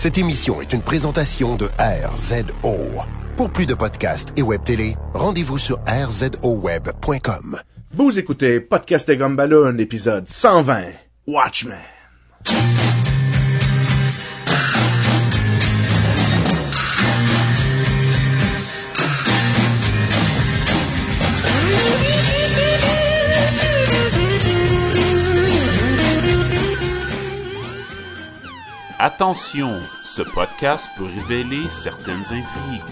Cette émission est une présentation de RZO. Pour plus de podcasts et web télé, rendez-vous sur rzoweb.com. Vous écoutez Podcast et Gumballoon, épisode 120, Watchmen. Attention, ce podcast peut révéler certaines intrigues.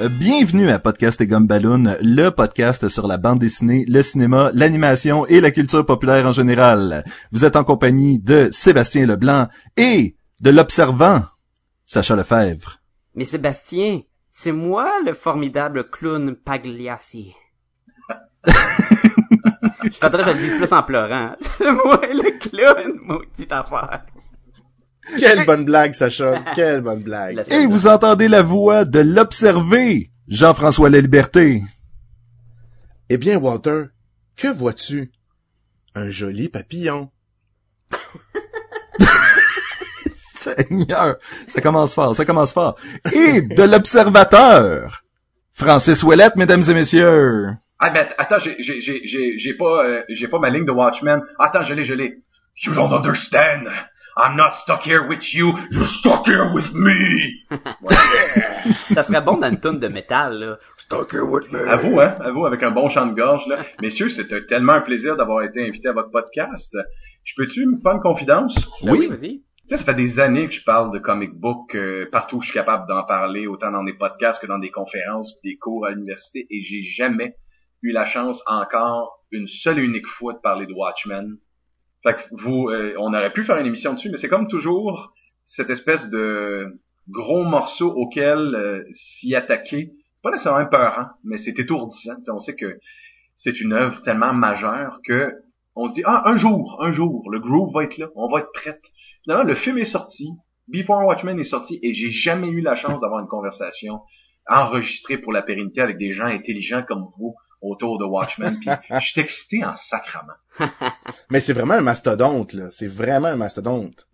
Euh, Bienvenue à Podcast et Gumballoon, le podcast sur la bande dessinée, le cinéma, l'animation et la culture populaire en général. Vous êtes en compagnie de Sébastien Leblanc et de l'observant Sacha Lefebvre. Mais Sébastien, c'est moi le formidable clown Pagliassi. Je faudrait que je le dise plus en pleurant. Moi le clown, maudite affaire. Quelle bonne blague, Sacha. Quelle bonne blague. La- Et vous entendez la voix de l'observé Jean-François Laliberté. Eh bien, Walter, que vois-tu? Un joli papillon. Seigneur, ça commence fort, ça commence fort. Et de l'observateur Francis Ouellette, mesdames et messieurs. Ah ben attends, j'ai j'ai j'ai j'ai j'ai pas euh, j'ai pas ma ligne de Watchmen. Attends, je l'ai, je l'ai. You don't understand. I'm not stuck here with you. You're stuck here with me. Ça serait bon dans une tune de métal, là. Stuck here with me. À vous, hein, à vous avec un bon chant de gorge là. Messieurs, c'était tellement un plaisir d'avoir été invité à votre podcast. Je peux-tu me faire une confidence? Ben Oui. vas-y. Tu sais, ça fait des années que je parle de comic book euh, partout où je suis capable d'en parler, autant dans des podcasts que dans des conférences, des cours à l'université, et j'ai jamais eu la chance encore une seule et unique fois de parler de Watchmen. Fait que vous, euh, on aurait pu faire une émission dessus, mais c'est comme toujours cette espèce de gros morceau auquel euh, s'y attaquer, pas nécessairement peurant, mais c'est étourdissant. On sait que c'est une œuvre tellement majeure que on se dit ah un jour, un jour, le groove va être là, on va être prête. Finalement, le film est sorti, Before Watchmen est sorti, et j'ai jamais eu la chance d'avoir une conversation enregistrée pour la pérennité avec des gens intelligents comme vous autour de Watchmen. Puis je suis excité en sacrament. Mais c'est vraiment un mastodonte, là. C'est vraiment un mastodonte.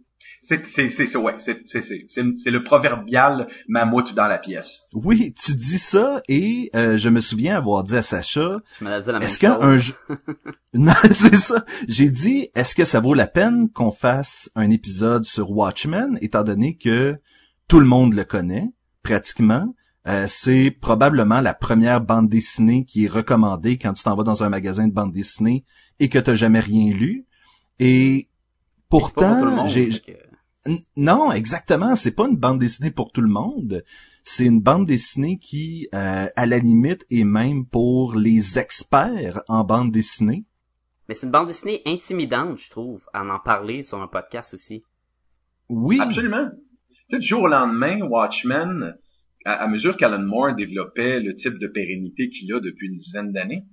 C'est c'est c'est c'est- ouais, c'est c'est c'est le proverbial mammouth dans la pièce. Oui, tu dis ça et euh, je me souviens avoir dit à Sacha, Je me dit la même est-ce qu'un jeu... non, c'est ça. J'ai dit, est-ce que ça vaut la peine qu'on fasse un épisode sur Watchmen, étant donné que tout le monde le connaît, pratiquement. Euh, c'est probablement la première bande dessinée qui est recommandée quand tu t'en vas dans un magasin de bande dessinée et que t'as jamais rien lu. Et C'est pas pour tout le pourtant, monde, j'ai... fait que- N- Non, exactement. C'est pas une bande dessinée pour tout le monde. C'est une bande dessinée qui, euh, à la limite, est même pour les experts en bande dessinée. Mais c'est une bande dessinée intimidante, je trouve, à en parler sur un podcast aussi. Oui. Absolument. Tu sais, du jour au lendemain, Watchmen, à, à mesure qu'Alan Moore développait le type de pérennité qu'il a depuis une dizaine d'années,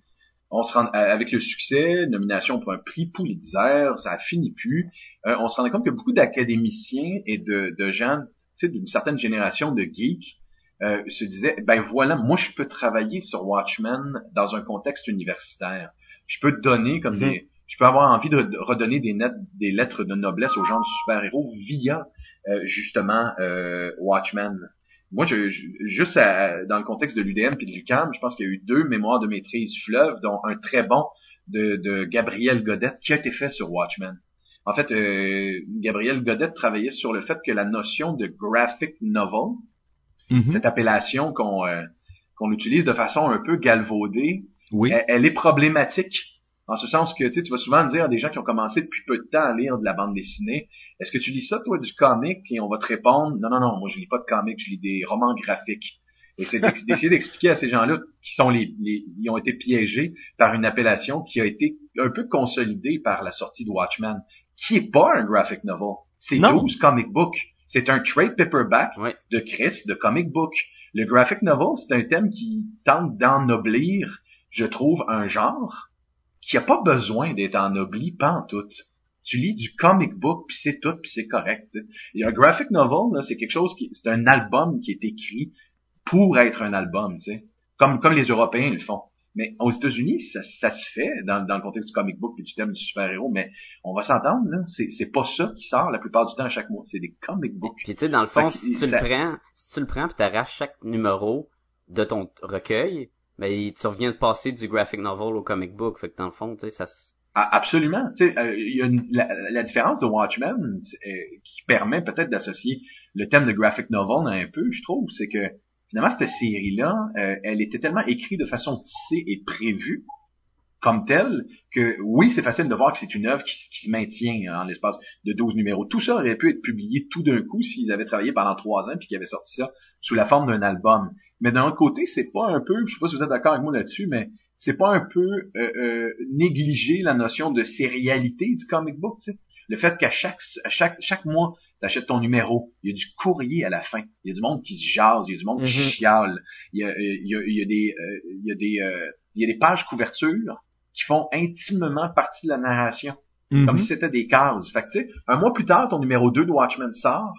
on se rend, euh, avec le succès, nomination pour un prix Pulitzer, ça a fini plus. Euh, on se rendait compte que beaucoup d'académiciens et de, de gens, tu sais, d'une certaine génération de geeks, euh, se disaient, ben voilà, moi je peux travailler sur Watchmen dans un contexte universitaire. Je peux donner comme Mhm. des, je peux avoir envie de, redonner des, net- des lettres de noblesse aux gens de super-héros via euh, justement euh, Watchmen. Moi, je, je- juste à- dans le contexte de l'UDM puis de l'UQAM, je pense qu'il y a eu deux mémoires de maîtrise fleuve, dont un très bon de, de Gabriel Godette qui a été fait sur Watchmen. En fait, euh, Gabriel Godette travaillait sur le fait que la notion de graphic novel, Mhm. cette appellation qu'on euh, qu'on utilise de façon un peu galvaudée, Oui. elle, elle est problématique. En ce sens que tu vas souvent dire à des gens qui ont commencé depuis peu de temps à lire de la bande dessinée, est-ce que tu lis ça, toi, du comic? Et on va te répondre, non, non, non, moi je lis pas de comic, je lis des romans graphiques. Et c'est d'essayer d'expliquer à ces gens-là qui sont les, les, ils ont été piégés par une appellation qui a été un peu consolidée par la sortie de Watchmen, qui est pas un graphic novel. C'est Non. 12 comic books. C'est un trade paperback Ouais. de Chris, de comic book. Le graphic novel, c'est un thème qui tente d'ennoblir, je trouve, un genre qui a pas besoin d'être ennobli pantoute. Tu lis du comic book, puis c'est tout, puis c'est correct. Et un graphic novel, là, c'est quelque chose qui, c'est un album qui est écrit pour être un album, tu sais. Comme, comme les Européens le font. Mais aux États-Unis, ça, ça se fait dans, dans le contexte du comic book et du thème du super-héros, mais on va s'entendre, là, c'est, c'est pas ça qui sort la plupart du temps à chaque mois, c'est des comic books. Puis tu sais, dans le fond, si tu le prends, si tu le prends puis t'arraches chaque numéro de ton recueil, ben tu reviens de passer du graphic novel au comic book. Fait que dans le fond, tu sais, ça. Ah, absolument. Tu sais, euh, y a une- la, la différence de Watchmen euh, qui permet peut-être d'associer le thème de graphic novel un peu, je trouve, c'est que finalement cette série-là, euh, elle était tellement écrite de façon tissée et prévue comme telle que oui, c'est facile de voir que c'est une œuvre qui, se maintient en l'espace de 12 numéros. Tout ça aurait pu être publié tout d'un coup s'ils avaient travaillé pendant trois ans puis qu'ils avaient sorti ça sous la forme d'un album. Mais d'un autre côté, c'est pas un peu, je sais pas si vous êtes d'accord avec moi là-dessus, mais c'est pas un peu euh, euh, négliger la notion de sérialité du comic book, tu sais. Le fait qu'à chaque à chaque chaque mois, t'achètes ton numéro, il y a du courrier à la fin, il y a du monde qui se jase, il y a du monde qui Mhm. chiale, il y a, euh, il y a, il y a des euh, il y a des euh, il y a des pages couverture qui font intimement partie de la narration, Mhm. comme si c'était des cases. Fait que tu sais, un mois plus tard, ton numéro 2 de Watchmen sort,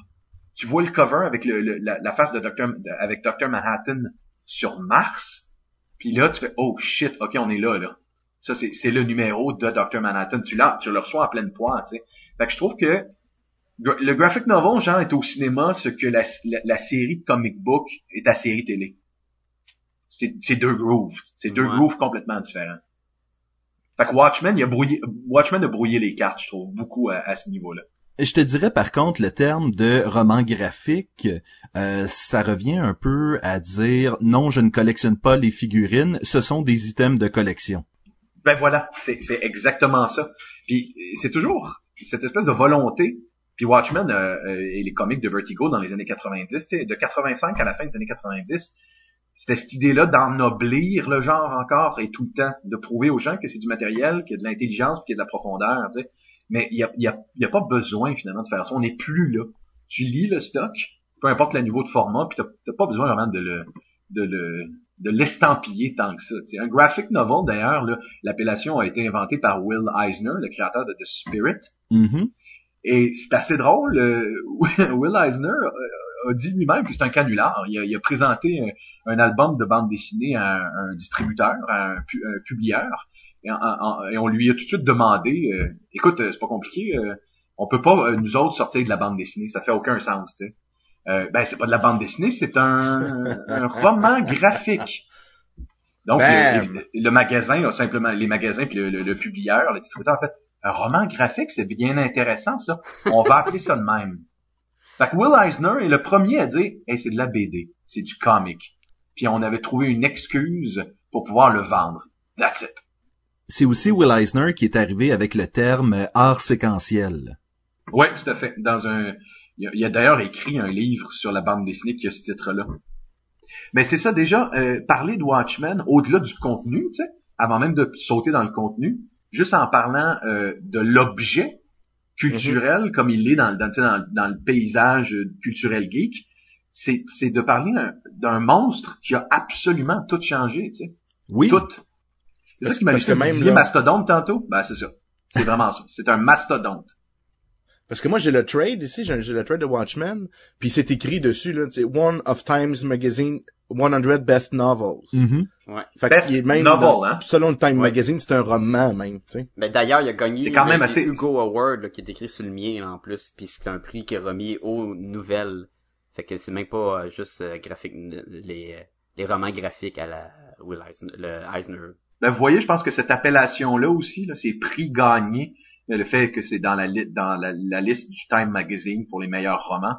tu vois le cover avec le, le- la, la face de de- avec Dr. Manhattan sur Mars, puis là tu fais oh shit, ok on est là là. Ça c'est le numéro de Dr. Manhattan. Tu l'as, tu le reçois en pleine poire, tu sais. Fait que je trouve que le graphic novel genre est au cinéma ce que la, la, la série de comic book est à série télé. C'est c'est deux grooves, c'est deux Ouais. grooves complètement différents. Fait que Watchmen, il a brouillé, Watchmen a brouillé les cartes, je trouve, beaucoup à, à ce niveau-là. Je te dirais par contre le terme de roman graphique, euh, ça revient un peu à dire non, je ne collectionne pas les figurines, ce sont des items de collection. Ben voilà, c'est c'est exactement ça. Puis c'est toujours cette espèce de volonté. Puis Watchmen euh, euh, et les comics de Vertigo dans les années 90, tu sais, de 85 à la fin des années 90, c'était cette idée-là d'ennoblir le genre encore et tout le temps, de prouver aux gens que c'est du matériel, qu'il y a de l'intelligence, qu'il y a de la profondeur, tu sais. Mais il y a, y, a, y a pas besoin finalement de faire ça. On n'est plus là. Tu lis le stock, peu importe le niveau de format, puis t'as pas besoin vraiment de le de le de l'estampiller tant que ça. Un graphic novel, d'ailleurs, là, l'appellation a été inventée par Will Eisner, le créateur de The Spirit. Mhm. Et c'est assez drôle. euh, Will Eisner euh, a dit lui-même que c'est un canular. Il a, il a présenté un, un album de bande dessinée à un, un distributeur, à un, pu- un publieur, et, en- en- et on lui a tout de suite demandé euh, "Écoute, euh, c'est pas compliqué. euh, on peut pas euh, nous autres sortir de la bande dessinée. Ça fait aucun sens, tu sais." Euh, ben c'est pas de la bande dessinée, c'est un, un roman graphique. Donc le, le- le magasin a simplement les magasins puis le, le- le publieur, le distributeur en fait un roman graphique, c'est bien intéressant ça. On va appeler ça de même. Fait que Will Eisner est le premier à dire hey, c'est de la BD, c'est du comic. Puis on avait trouvé une excuse pour pouvoir le vendre. That's it. C'est aussi Will Eisner qui est arrivé avec le terme art séquentiel. Ouais, tout à fait. Dans un, il a, a d'ailleurs écrit un livre sur la bande dessinée qui a ce titre-là. Mais c'est ça déjà, euh, parler de Watchmen au-delà du contenu, tu sais, avant même de sauter dans le contenu, juste en parlant euh, de l'objet culturel comme il est dans, dans, dans, dans le paysage culturel geek, c'est c'est de parler un- d'un monstre qui a absolument tout changé, tu sais, Oui. tout. C'est ça qui m'a dit même, là- mastodonte tantôt. Ben c'est ça, c'est vraiment ça. C'est un mastodonte. Parce que moi, j'ai le trade ici, j'ai j'ai le trade de Watchmen, puis c'est écrit dessus, là, c'est One of Times Magazine 100 Best Novels. Mhm. Ouais. Fait Best qu'il est même novel, dans- hein? selon le Time Ouais. Magazine, c'est un roman même, tu sais. Ben d'ailleurs, il a gagné C'est quand le- même assez- Hugo Award là, qui est écrit sur le mien là, en plus, puis c'est un prix qui est remis aux nouvelles. Fait que c'est même pas euh, juste euh, graphique les les romans graphiques à la Will Eisner, le Eisner. Ben, vous voyez, je pense que cette appellation-là aussi, là, ces prix gagnés, euh, le fait que c'est dans la, dans la, la liste du Time Magazine pour les meilleurs romans,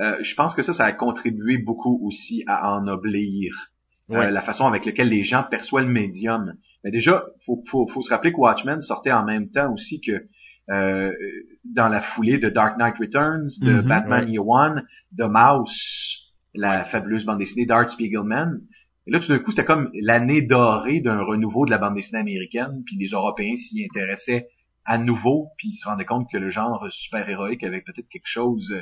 euh, je pense que ça, ça a contribué beaucoup aussi à ennoblir euh, Ouais. la façon avec laquelle les gens perçoivent le médium. Mais déjà, faut, faut, faut se rappeler que Watchmen sortait en même temps aussi que euh, dans la foulée de Dark Knight Returns, de Mhm, Batman ouais. Year One, de Mouse, la fabuleuse bande dessinée d'Art Spiegelman. Et là, tout d'un coup, c'était comme l'année dorée d'un renouveau de la bande dessinée américaine, puis les Européens s'y intéressaient à nouveau, puis ils se rendaient compte que le genre super-héroïque avait peut-être quelque chose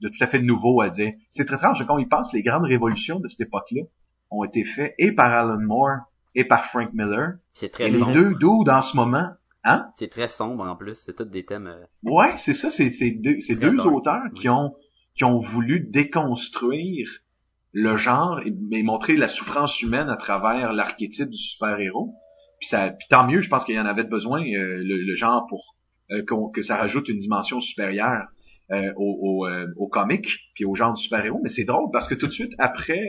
de tout à fait nouveau à dire. C'est très étrange, quand on y pense, les grandes révolutions de cette époque-là ont été faites et par Alan Moore et par Frank Miller. C'est Et très les sombre. deux dudes en ce moment, hein? C'est très sombre en plus, c'est tous des thèmes euh, Ouais, c'est ça, c'est deux, c'est Très deux dark, auteurs qui ont qui ont voulu déconstruire le genre et, montrer la souffrance humaine à travers l'archétype du super-héros. Puis ça, tant mieux, je pense qu'il y en avait besoin euh, le, genre pour euh, que ça rajoute une dimension supérieure euh, au, au, au comic puis au genre du super-héros. Mais c'est drôle parce que tout de suite après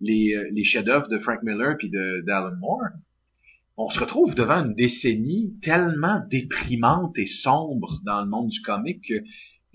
les, les chefs-d'œuvre de Frank Miller puis d'Alan Moore, on se retrouve devant une décennie tellement déprimante et sombre dans le monde du comic que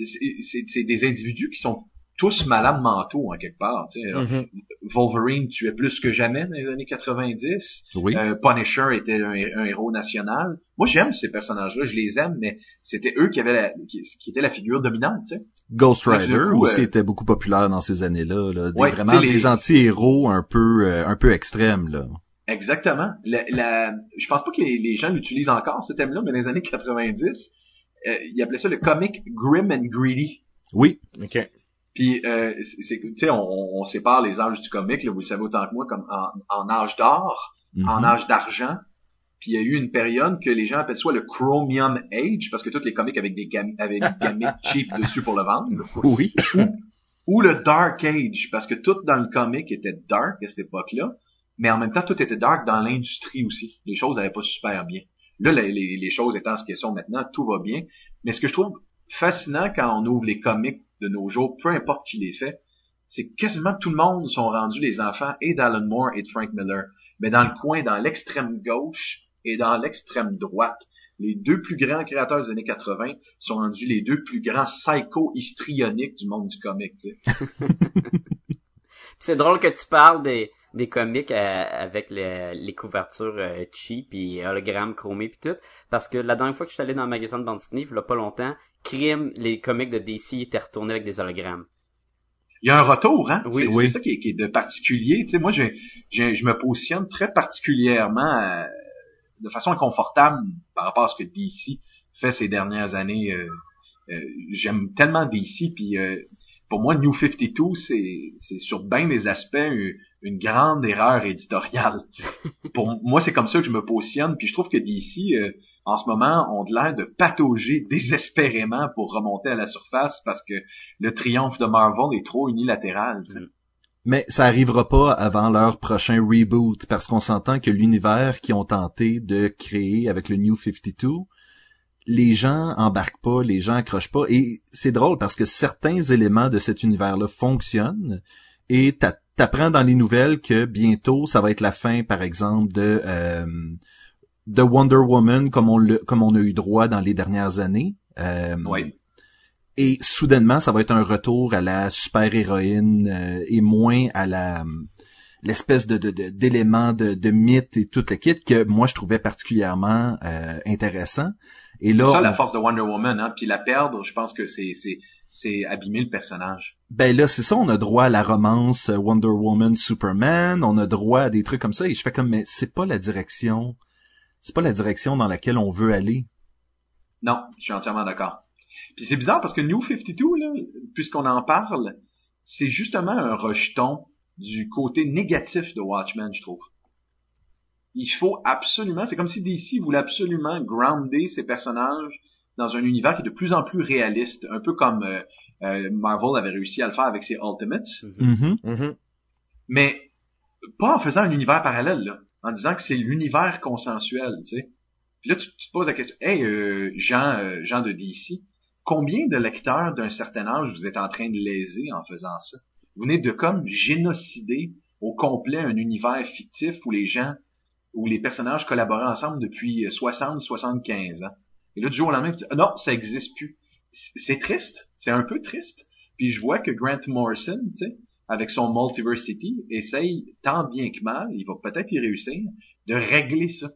c'est des individus qui sont tous malades mentaux en quelque part. Tu sais. Mm-hmm. Wolverine tuait plus que jamais dans les années 90. Oui. Euh, Punisher était un, héros national. Moi j'aime ces personnages-là, je les aime, mais c'était eux qui avaient la, qui, qui étaient la figure dominante. Ghost Rider aussi euh, était beaucoup populaire dans ces années-là. Là. Des, vraiment des anti-héros un peu euh, un peu extrêmes là. Exactement. La, la, je pense pas que les, les gens l'utilisent encore ce thème-là, mais dans les années 90, euh, ils appelaient ça le comic grim and greedy. Oui. Ok. Puis, euh, c'est, tu sais, on, on, sépare les âges du comic, là, vous le savez autant que moi, comme en, en âge d'or, mm-hmm. en âge d'argent. Puis il y a eu une période que les gens appellent soit le Chromium Age, parce que tous les comics avec des gam avec des cheap dessus pour le vendre. Oui. Ou, ou, le Dark Age, parce que tout dans le comic était dark à cette époque-là mais en même temps, tout était dark dans l'industrie aussi. Les choses n'allaient pas super bien. Là, les, les, choses étant ce qu'elles sont maintenant, tout va bien. Mais ce que je trouve fascinant quand on ouvre les comics de nos jours, peu importe qui les fait, c'est quasiment tout le monde sont rendus les enfants et d'Alan Moore et de Frank Miller. Mais dans le coin, dans l'extrême gauche et dans l'extrême droite, les deux plus grands créateurs des années 80 sont rendus les deux plus grands psycho-histrioniques du monde du comic. c'est drôle que tu parles des, des comics euh, avec les, couvertures euh, cheap et hologrammes chromés puis tout. Parce que la dernière fois que je suis allé dans le magasin de bande dessinée il y a pas longtemps crime les comics de DC étaient retournés avec des hologrammes. Il y a un retour hein? Oui, c'est, ça qui est, de particulier. Tu sais moi je, je, me positionne très particulièrement euh, de façon inconfortable par rapport à ce que DC fait ces dernières années j'aime tellement DC puis pour moi New 52 c'est c'est sur bien des aspects une grande erreur éditoriale. Pour moi, c'est comme ça que je me positionne. Puis je trouve que DC, euh, en ce moment, ont l'air de patauger désespérément pour remonter à la surface parce que le triomphe de Marvel est trop unilatéral. Mais ça arrivera pas avant leur prochain reboot parce qu'on s'entend que l'univers qu'ils ont tenté de créer avec le New 52, les gens embarquent pas, les gens accrochent pas et c'est drôle parce que certains éléments de cet univers-là fonctionnent et t'apprends dans les nouvelles que bientôt ça va être la fin, par exemple, de euh, de Wonder Woman comme on le, comme on a eu droit dans les dernières années. Euh, oui. Et soudainement, ça va être un retour à la super héroïne euh, et moins à la l'espèce de d'éléments de, de, mythe et tout le kit que moi je trouvais particulièrement euh, intéressant. Et là, ça la force de Wonder Woman, hein, puis la perdre, je pense que c'est c'est c'est abîmer le personnage. Ben là, c'est ça, on a droit à la romance euh, Wonder Woman, Superman, on a droit à des trucs comme ça, et je fais comme, mais c'est pas la direction, c'est pas la direction dans laquelle on veut aller. Non, je suis entièrement d'accord. Puis c'est bizarre parce que New 52, là, puisqu'on en parle, c'est justement un rejeton du côté négatif de Watchmen, je trouve. Il faut absolument, c'est comme si DC voulait absolument grounder ses personnages dans un univers qui est de plus en plus réaliste, un peu comme euh, euh, Marvel avait réussi à le faire avec ses Ultimates. Mm-hmm. Mm-hmm. Mais pas en faisant un univers parallèle, là, en disant que c'est l'univers consensuel, tu sais. Puis là, tu, te poses la question, hey, euh, Jean, euh, Jean de DC, combien de lecteurs d'un certain âge vous êtes en train de léser en faisant ça? Vous venez de comme génocider au complet un univers fictif où les gens, où les personnages collaboraient ensemble depuis 60, 75 ans. Et là, du jour au lendemain, tu dis, non, ça existe plus. C'est triste. C'est un peu triste. Puis je vois que Grant Morrison, tu sais, avec son Multiversity, essaye tant bien que mal, il va peut-être y réussir, de régler ça.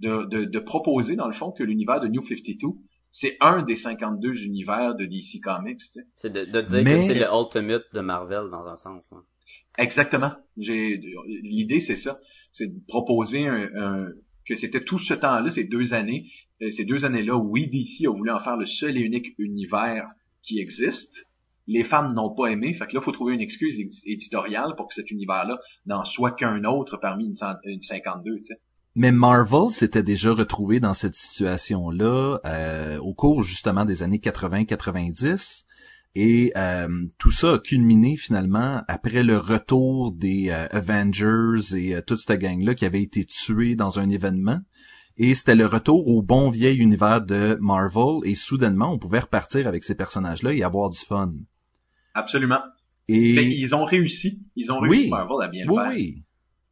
De, de, de proposer, dans le fond, que l'univers de New 52, c'est un des 52 univers de DC Comics, tu sais. C'est de, de dire que c'est le Ultimate de Marvel, dans un sens. Exactement. J'ai L'idée, c'est ça. C'est de proposer un, que c'était tout ce temps-là, ces deux années, euh, ces deux années-là, oui, DC a voulu en faire le seul et unique univers qui existe. Les fans n'ont pas aimé, fait que là, faut trouver une excuse éditoriale pour que cet univers-là n'en soit qu'un autre parmi une, 52, tu sais. Mais Marvel s'était déjà retrouvé dans cette situation-là euh, au cours justement des années 80-90 Et euh, tout ça a culminé finalement après le retour des euh, Avengers et euh, toute cette gang-là qui avait été tuée dans un événement. Et c'était le retour au bon vieil univers de Marvel. Et soudainement, on pouvait repartir avec ces personnages-là et avoir du fun. Absolument. Et Mais ils ont réussi. Ils ont Oui. réussi Marvel à bien le oui, faire. oui.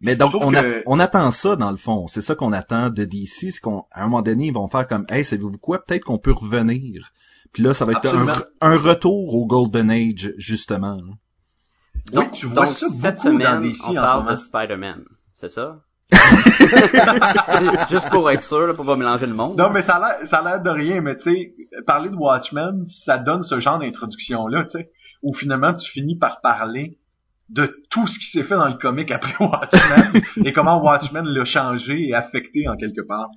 Mais donc, on, que- a- on attend ça dans le fond. C'est ça qu'on attend de DC. C'est qu'on, à un moment donné, ils vont faire comme, hey, savez-vous quoi? Peut-être qu'on peut revenir. Puis là, ça va être un, retour au Golden Age, justement. Oui, Donc, tu vois donc, ça cette semaine, DC on parle de Spider-Man. C'est ça? Juste pour être sûr, là, pour pas mélanger le monde. Non, mais ça a l'air, ça a l'air de rien, mais tu sais, parler de Watchmen, ça donne ce genre d'introduction-là, tu sais, où finalement tu finis par parler de tout ce qui s'est fait dans le comic après Watchmen et comment Watchmen l'a changé et affecté en quelque part.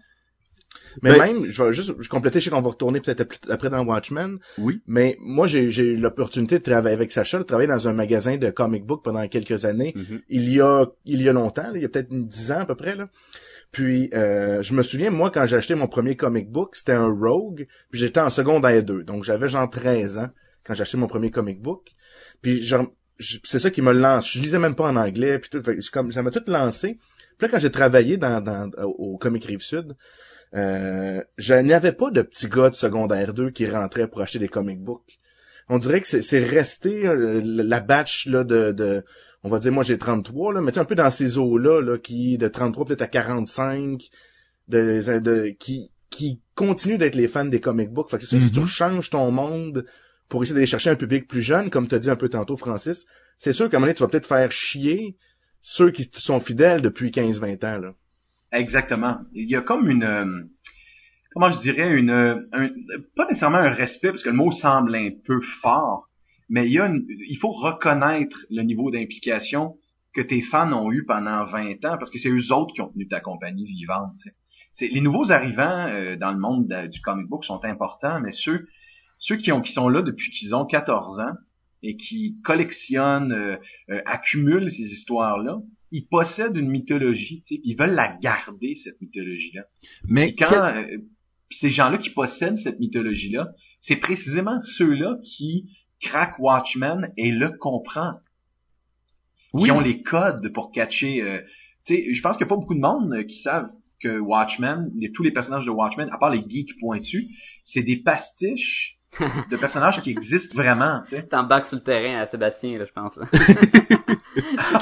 Mais Ben- même, je vais juste je compléter, je sais qu'on va retourner peut-être après dans Watchmen, Oui. mais moi j'ai eu l'opportunité de travailler avec Sacha, de travailler dans un magasin de comic book pendant quelques années. Mhm. Il y a il y a longtemps, là, il y a peut-être dix ans à peu près là. Puis euh, je me souviens moi quand j'ai acheté mon premier comic book, c'était un Rogue, puis j'étais en secondaire 2. Donc j'avais genre 13 ans quand j'ai acheté mon premier comic book. Puis genre c'est ça qui me lance. Je lisais même pas en anglais puis tout, Fait comme ça m'a tout lancé. Puis là quand j'ai travaillé dans, dans au Comic Rive Sud, euh, je n'avais pas de petit gars de secondaire 2 qui rentrait pour acheter des comic books. On dirait que c'est resté euh, la batch là de, de on va dire moi j'ai 33 là, mais tu un peu dans ces eaux là qui de 33 peut-être à 45 de, de qui qui continuent d'être les fans des comic books. Fait que c'est ça, si tu Mhm. changes ton monde pour essayer d'aller chercher un public plus jeune, comme tu as dit un peu tantôt Francis, c'est sûr qu'à un moment donné, tu vas peut-être faire chier ceux qui te sont fidèles depuis 15-20 ans là. Exactement. Il y a comme une, euh, comment je dirais, une, euh, un- pas nécessairement un respect, parce que le mot semble un peu fort, mais il y a une- il faut reconnaître le niveau d'implication que tes fans ont eu pendant 20 ans, parce que c'est eux autres qui ont tenu ta compagnie vivante. les nouveaux arrivants euh, dans le monde de- du comic book sont importants, mais ceux ceux qui ont qui sont là depuis qu'ils ont 14 ans et qui collectionnent, accumulent ces histoires-là, ils possèdent une mythologie, tu sais, ils veulent la garder cette mythologie-là. Mais Puis quand quel- euh, ces gens-là qui possèdent cette mythologie-là, c'est précisément ceux-là qui craquent Watchmen et le comprennent, oui, qui ont les codes pour catcher. euh, tu sais, je pense qu'il n'y a pas beaucoup de monde euh, qui savent que Watchmen, les- tous les personnages de Watchmen, à part les geeks pointus, c'est des pastiches de personnages qui existent vraiment. Tu sais. T'embarques sur le terrain à Sébastien, là, je pense. Là.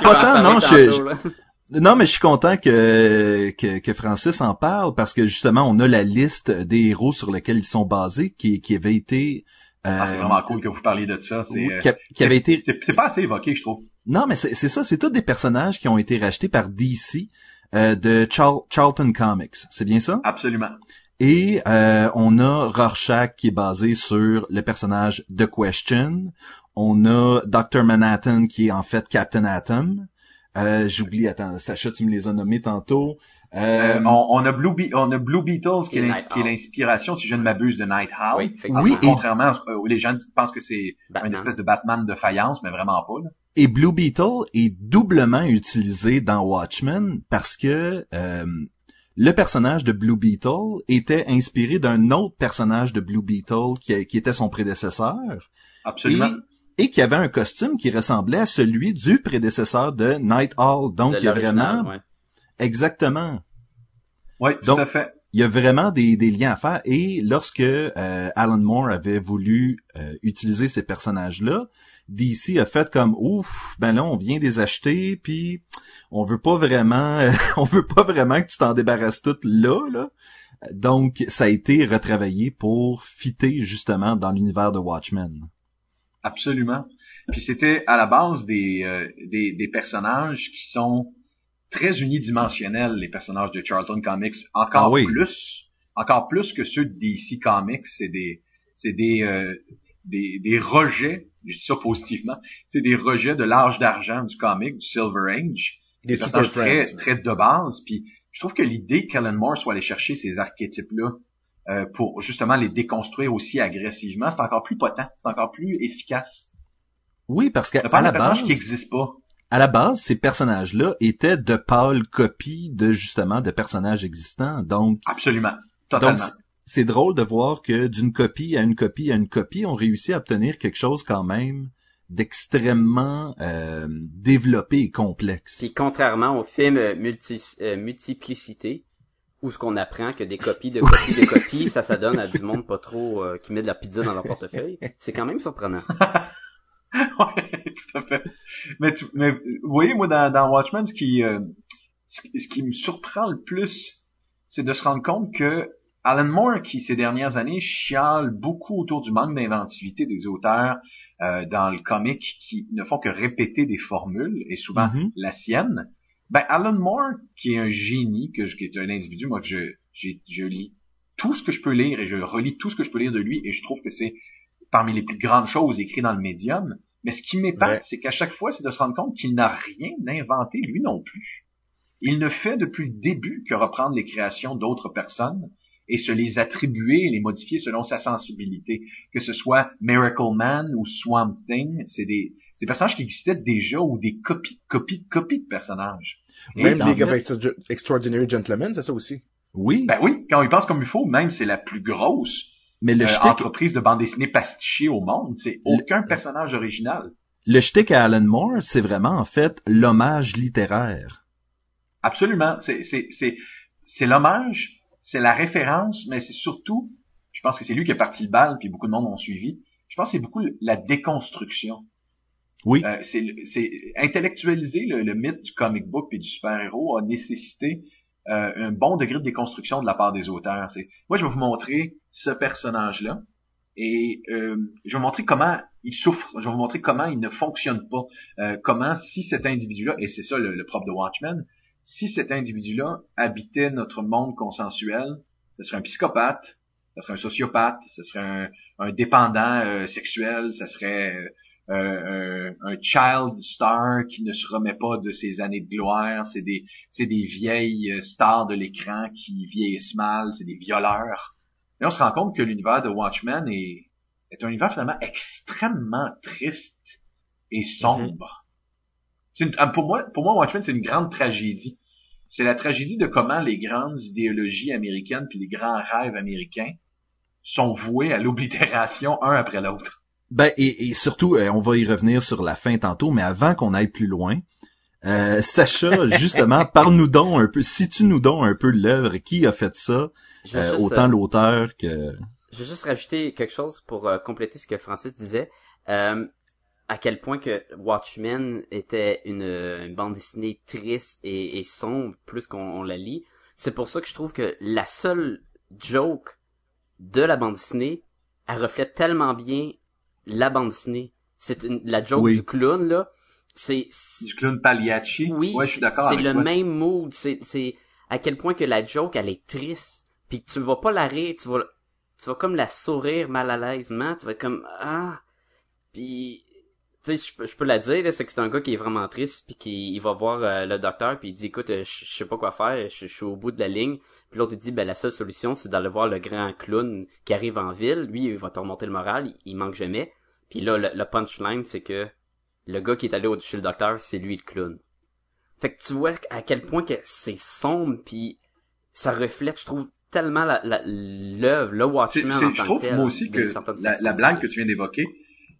Pas tant, non, je- Tantôt. Non, mais je suis content que, que, que Francis en parle parce que justement, on a la liste des héros sur lesquels ils sont basés qui, qui avait été... euh, Ah, c'est vraiment cool que vous parliez de ça. C'est, oui, euh, qui, a- qui avait été... c'est, c'est pas assez évoqué, je trouve. Non, mais c'est c'est ça, c'est tous des personnages qui ont été rachetés par DC euh, de Charl- Charlton Comics. C'est bien ça? Absolument. Et euh, on a Rorschach qui est basé sur le personnage The Question. On a Dr. Manhattan qui est en fait Captain Atom. Euh, J'oublie, attends, Sacha, tu me les as nommés tantôt. Euh, Euh, on, on a Blue Be- on a Blue Beatles qui est, l'inspiration, si je ne m'abuse, de Night Owl. Oui. Oui, et- Contrairement euh, où les gens pensent que c'est une espèce de Batman de faïence, mais vraiment pas. Là. Et Blue Beetle est doublement utilisé dans Watchmen parce que euh, le personnage de Blue Beetle était inspiré d'un autre personnage de Blue Beetle qui, qui était son prédécesseur Absolument. Et, qui avait un costume qui ressemblait à celui du prédécesseur de Night Owl. Donc, De il y a vraiment... ouais. Exactement. Oui, tout Donc- à fait. Il y a vraiment des, des liens à faire. Et lorsque euh, Alan Moore avait voulu euh, utiliser ces personnages-là, DC a fait comme ouf, ben là on vient des acheter, puis on veut pas vraiment, on veut pas vraiment que tu t'en débarrasses tout là, là. Donc ça a été retravaillé pour fitter justement dans l'univers de Watchmen. Absolument. Puis c'était à la base des, euh, des, des personnages qui sont très unidimensionnels, les personnages de Charlton Comics. Encore Ah oui. plus, encore plus que ceux de DC Comics. C'est des, c'est des, euh, des, des rejets, je dis ça positivement, c'est des rejets de l'âge d'argent du comic, du Silver Age. Des personnages très, très de base. Puis je trouve que l'idée qu'Alan Moore soit allé chercher ces archétypes-là euh, pour justement les déconstruire aussi agressivement, c'est encore plus potent, c'est encore plus efficace. Oui, parce qu'à la base, qui n'existe pas. à la base, ces personnages-là étaient de pâles copies de justement de personnages existants. Donc Absolument. Totalement. Donc, c'est drôle de voir que d'une copie à une copie à une copie, on réussit à obtenir quelque chose quand même d'extrêmement euh, développé et complexe. Puis contrairement au film euh, multi, euh, Multiplicité, où ce qu'on apprend que des copies de copies de copies, ça, ça donne à du monde pas trop euh, qui met de la pizza dans leur portefeuille. C'est quand même surprenant. ouais, tout à fait. Mais, tu, mais vous voyez, moi, dans, dans Watchmen, ce qui, euh, ce, ce qui me surprend le plus, c'est de se rendre compte que Alan Moore, qui ces dernières années chiale beaucoup autour du manque d'inventivité des auteurs euh, dans le comic, qui ne font que répéter des formules, et souvent Mhm. la sienne, ben Alan Moore, qui est un génie, que je- qui est un individu, moi que je, j'ai- je lis tout ce que je peux lire et je relis tout ce que je peux lire de lui, et je trouve que c'est parmi les plus grandes choses écrites dans le médium. Mais ce qui m'épate, Ouais. c'est qu'à chaque fois, c'est de se rendre compte qu'il n'a rien inventé lui non plus. Il ne fait depuis le début que reprendre les créations d'autres personnes et se les attribuer et les modifier selon sa sensibilité. Que ce soit Miracle Man ou Swamp Thing, c'est des, des personnages qui existaient déjà ou des copies, copies, copies de personnages. Même League of fait- Extraordinary Gentlemen, c'est ça aussi? Oui, Ben oui, quand on y pense comme il faut, même c'est la plus grosse mais le euh, shtick, entreprise de bande dessinée pastichée au monde. C'est aucun personnage original. le shtick à Alan Moore, c'est vraiment en fait l'hommage littéraire. Absolument. C'est, c'est, c'est, c'est l'hommage, c'est la référence, mais c'est surtout, je pense que c'est lui qui a parti le bal, puis beaucoup de monde ont suivi. Je pense que c'est beaucoup la déconstruction. Oui. Euh, c'est, le- c'est intellectualiser le, le mythe du comic book et du super-héros a nécessité euh, un bon degré de déconstruction de la part des auteurs. C'est, moi, je vais vous montrer ce personnage-là et euh, je vais vous montrer comment il souffre. Je vais vous montrer comment il ne fonctionne pas. Euh, comment, si cet individu-là, et c'est ça le, le propre de Watchmen, si cet individu-là habitait notre monde consensuel, ce serait un psychopathe, ce serait un sociopathe, ce serait un, un dépendant euh, sexuel, ce serait euh, un, un child star qui ne se remet pas de ses années de gloire, c'est des c'est des vieilles euh, stars de l'écran qui vieillissent mal, c'est des violeurs. Et on se rend compte que l'univers de Watchmen est, est un univers finalement extrêmement triste et sombre. C'est une- ah, pour moi, pour moi, Watchmen, c'est une grande tragédie. C'est la tragédie de comment les grandes idéologies américaines puis les grands rêves américains sont voués à l'oblitération un après l'autre. Ben et, et surtout, euh, on va y revenir sur la fin tantôt, mais avant qu'on aille plus loin, euh, Sacha, justement, parle-nous donc un peu, situe-nous donc un peu l'œuvre, qui a fait ça, euh, autant euh, l'auteur que. Je vais juste rajouter quelque chose pour euh, compléter ce que Francis disait. Euh, à quel point que Watchmen était une, une bande dessinée triste et, et sombre plus qu'on on la lit. C'est pour ça que je trouve que la seule joke de la bande dessinée, elle reflète tellement bien la bande dessinée. C'est une- la joke Oui. du clown là. C'est Du clown Pagliacci? oui, ouais, je suis d'accord c'est avec le toi. même mood. C'est, c'est à quel point que la joke, elle est triste. Puis tu vas pas la rire, tu vas, tu vas comme la sourire mal à l'aisement. Tu vas être comme ah. Puis tu sais, je, peux- je peux la dire, c'est que c'est un gars qui est vraiment triste, puis qui il va voir euh, le docteur, puis il dit écoute, euh, je je sais pas quoi faire, je, je suis au bout de la ligne. Puis l'autre il dit ben la seule solution c'est d'aller voir le grand clown qui arrive en ville. Lui il va te remonter le moral, il, il manque jamais. Puis là le, le punchline c'est que le gars qui est allé au- chez le docteur c'est lui le clown. Fait que tu vois à quel point que c'est sombre puis ça reflète, je trouve, tellement la, la, l'œuvre, le Watchmen en je tant trouve que tel. moi aussi d'une que la, la blague que tu viens d'évoquer,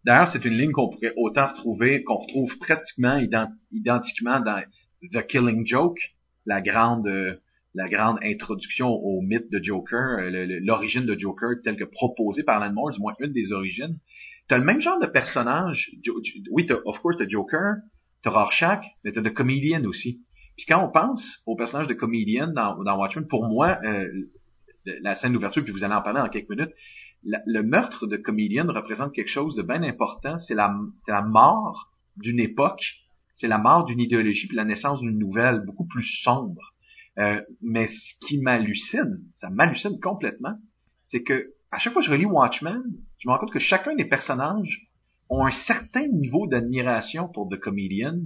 d'ailleurs, c'est une ligne qu'on pourrait autant retrouver, qu'on retrouve pratiquement ident- identiquement dans The Killing Joke, la grande, euh, introduction au mythe de Joker, euh, l'origine de Joker telle que proposée par Alan Moore, du moins une des origines. T'as le même genre de personnage. Oui, t'as, of course, t'as Joker, t'as Rorschach, mais t'as The Comedian aussi. Puis quand on pense au personnage de Comedian dans, Watchmen, pour moi, euh, la scène d'ouverture, puis vous allez en parler en quelques minutes, la- le meurtre de Comedian représente quelque chose de bien important. C'est la, la mort d'une époque, c'est la mort d'une idéologie, puis la naissance d'une nouvelle beaucoup plus sombre. Euh, mais ce qui m'hallucine, ça m'hallucine complètement, c'est que à chaque fois que je relis Watchmen, je me rends compte que chacun des personnages ont un certain niveau d'admiration pour The Comedian,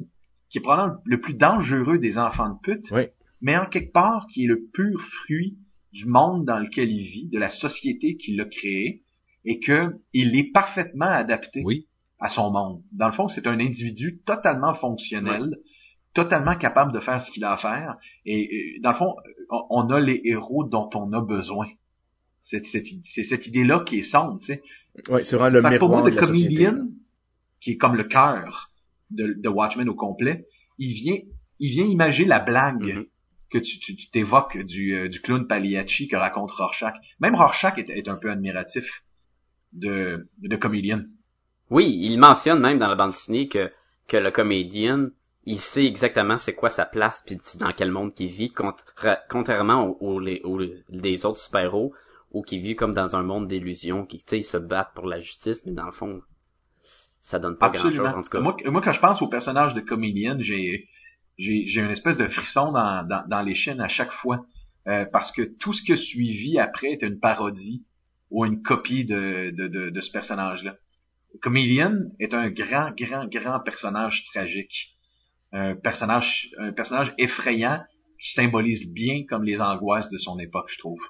qui est probablement le plus dangereux des enfants de pute, Oui. mais en quelque part qui est le pur fruit du monde dans lequel il vit, de la société qu'il a créée, et que il est parfaitement adapté Oui. à son monde. Dans le fond, c'est un individu totalement fonctionnel, totalement capable de faire ce qu'il a à faire, et, et dans le fond, on, a les héros dont on a besoin. C'est cette idée-là qui est sombre, tu sais. Ouais, c'est vraiment le que pour miroir moi, de The la société. Qui est comme le cœur de, de Watchmen au complet, il vient, il vient imager la blague Mhm. Que tu, tu, tu t'évoques du, euh, du clown Pagliacci que raconte Rorschach. Même Rorschach est, est un peu admiratif de, de Comedian. Oui, il mentionne même dans la bande dessinée que, que le comédien, il sait exactement c'est quoi sa place puis dans quel monde qu'il vit, contra- contrairement aux, aux, les- aux- les autres super-héros ou qui vivent comme dans un monde d'illusions, qui, ils se battent pour la justice, mais dans le fond, ça donne pas grand-chose, en tout cas. Moi, moi, quand je pense au personnage de Comedian, j'ai, j'ai, j'ai une espèce de frisson dans, dans, dans les chaînes à chaque fois. Euh, parce que tout ce qui a suivi après était une parodie ou une copie de, de, de, de ce personnage-là. Comedian est un grand, grand, grand personnage tragique. Un personnage, un personnage effrayant qui symbolise bien comme les angoisses de son époque, je trouve.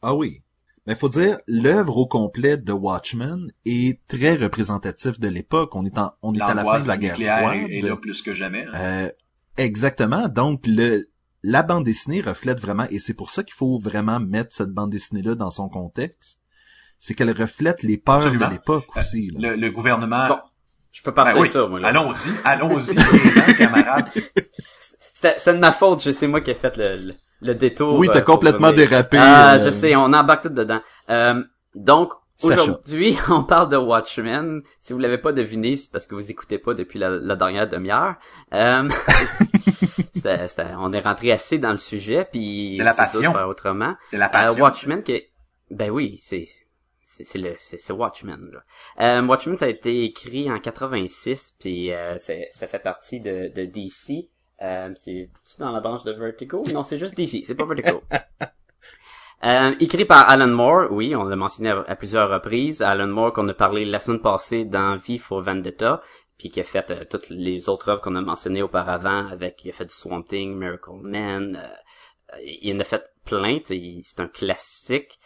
Ah oui. Mais faut dire, l'œuvre au complet de Watchmen est très représentatif de l'époque. On est en, on est à la fin de la guerre froide. est, est là plus que jamais. hein. Euh, exactement. Donc le la bande dessinée reflète vraiment, et c'est pour ça qu'il faut vraiment mettre cette bande dessinée là dans son contexte. C'est qu'elle reflète les peurs Absolument. de l'époque aussi. là. Le, le gouvernement Bon, je peux partir Ben oui, ça, moi, là. Allons-y, allons-y, camarades. C'était- C'est de ma faute, je sais moi qui ai fait le, le, le détour. Oui, t'as euh, pour complètement dérapé. Ah, euh, je sais, on embarque tout dedans. Euh, donc. Aujourd'hui, on parle de Watchmen. Si vous l'avez pas deviné, c'est parce que vous écoutez pas depuis la, la dernière demi-heure. Euh, on est rentré assez dans le sujet, puis C'est la passion. faire autrement. C'est la Euh, passion. Watchmen, qui est- ben oui, c'est c'est le c'est Watchmen là. Euh, Watchmen ça a été écrit en 86 puis euh, ça fait partie de, de DC. Euh, c'est c'est dans la branche de Vertigo? Non, c'est juste DC, c'est pas Vertigo. Euh, écrit par Alan Moore, oui, on l'a mentionné à, plusieurs reprises. Alan Moore qu'on a parlé la semaine passée dans V for Vendetta, puis qui a fait euh, toutes les autres œuvres qu'on a mentionnées auparavant, avec il a fait du Swamp Miracle Man, euh, il en a fait plein, c'est un classique.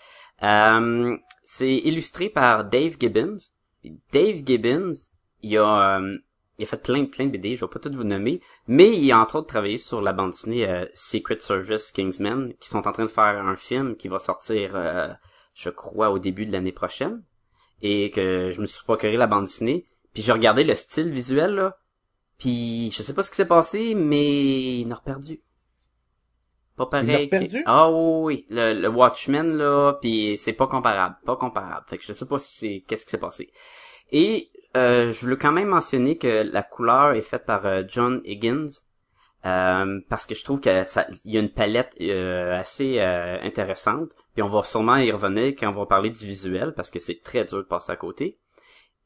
Euh, c'est illustré par Dave Gibbons. Dave Gibbons, il a, euh, il a fait plein plein de BD, je vais pas tout vous nommer, mais il a entre autres travaillé sur la bande dessinée euh, Secret Service Kingsman, qui sont en train de faire un film qui va sortir, euh, je crois, au début de l'année prochaine, et que je me suis procuré la bande dessinée, puis j'ai regardé le style visuel là, puis je sais pas ce qui s'est passé, mais il a perdu. Pas pareil. que- perdu? Ah oui, oui, le, le Watchmen là, puis c'est pas comparable, pas comparable. Fait que je sais pas si c'est qu'est-ce qui s'est passé. Et euh, je voulais quand même mentionner que la couleur est faite par euh, John Higgins. euh, parce que je trouve que ça, il y a une palette assez intéressante. Puis on va sûrement y revenir quand on va parler du visuel parce que c'est très dur de passer à côté.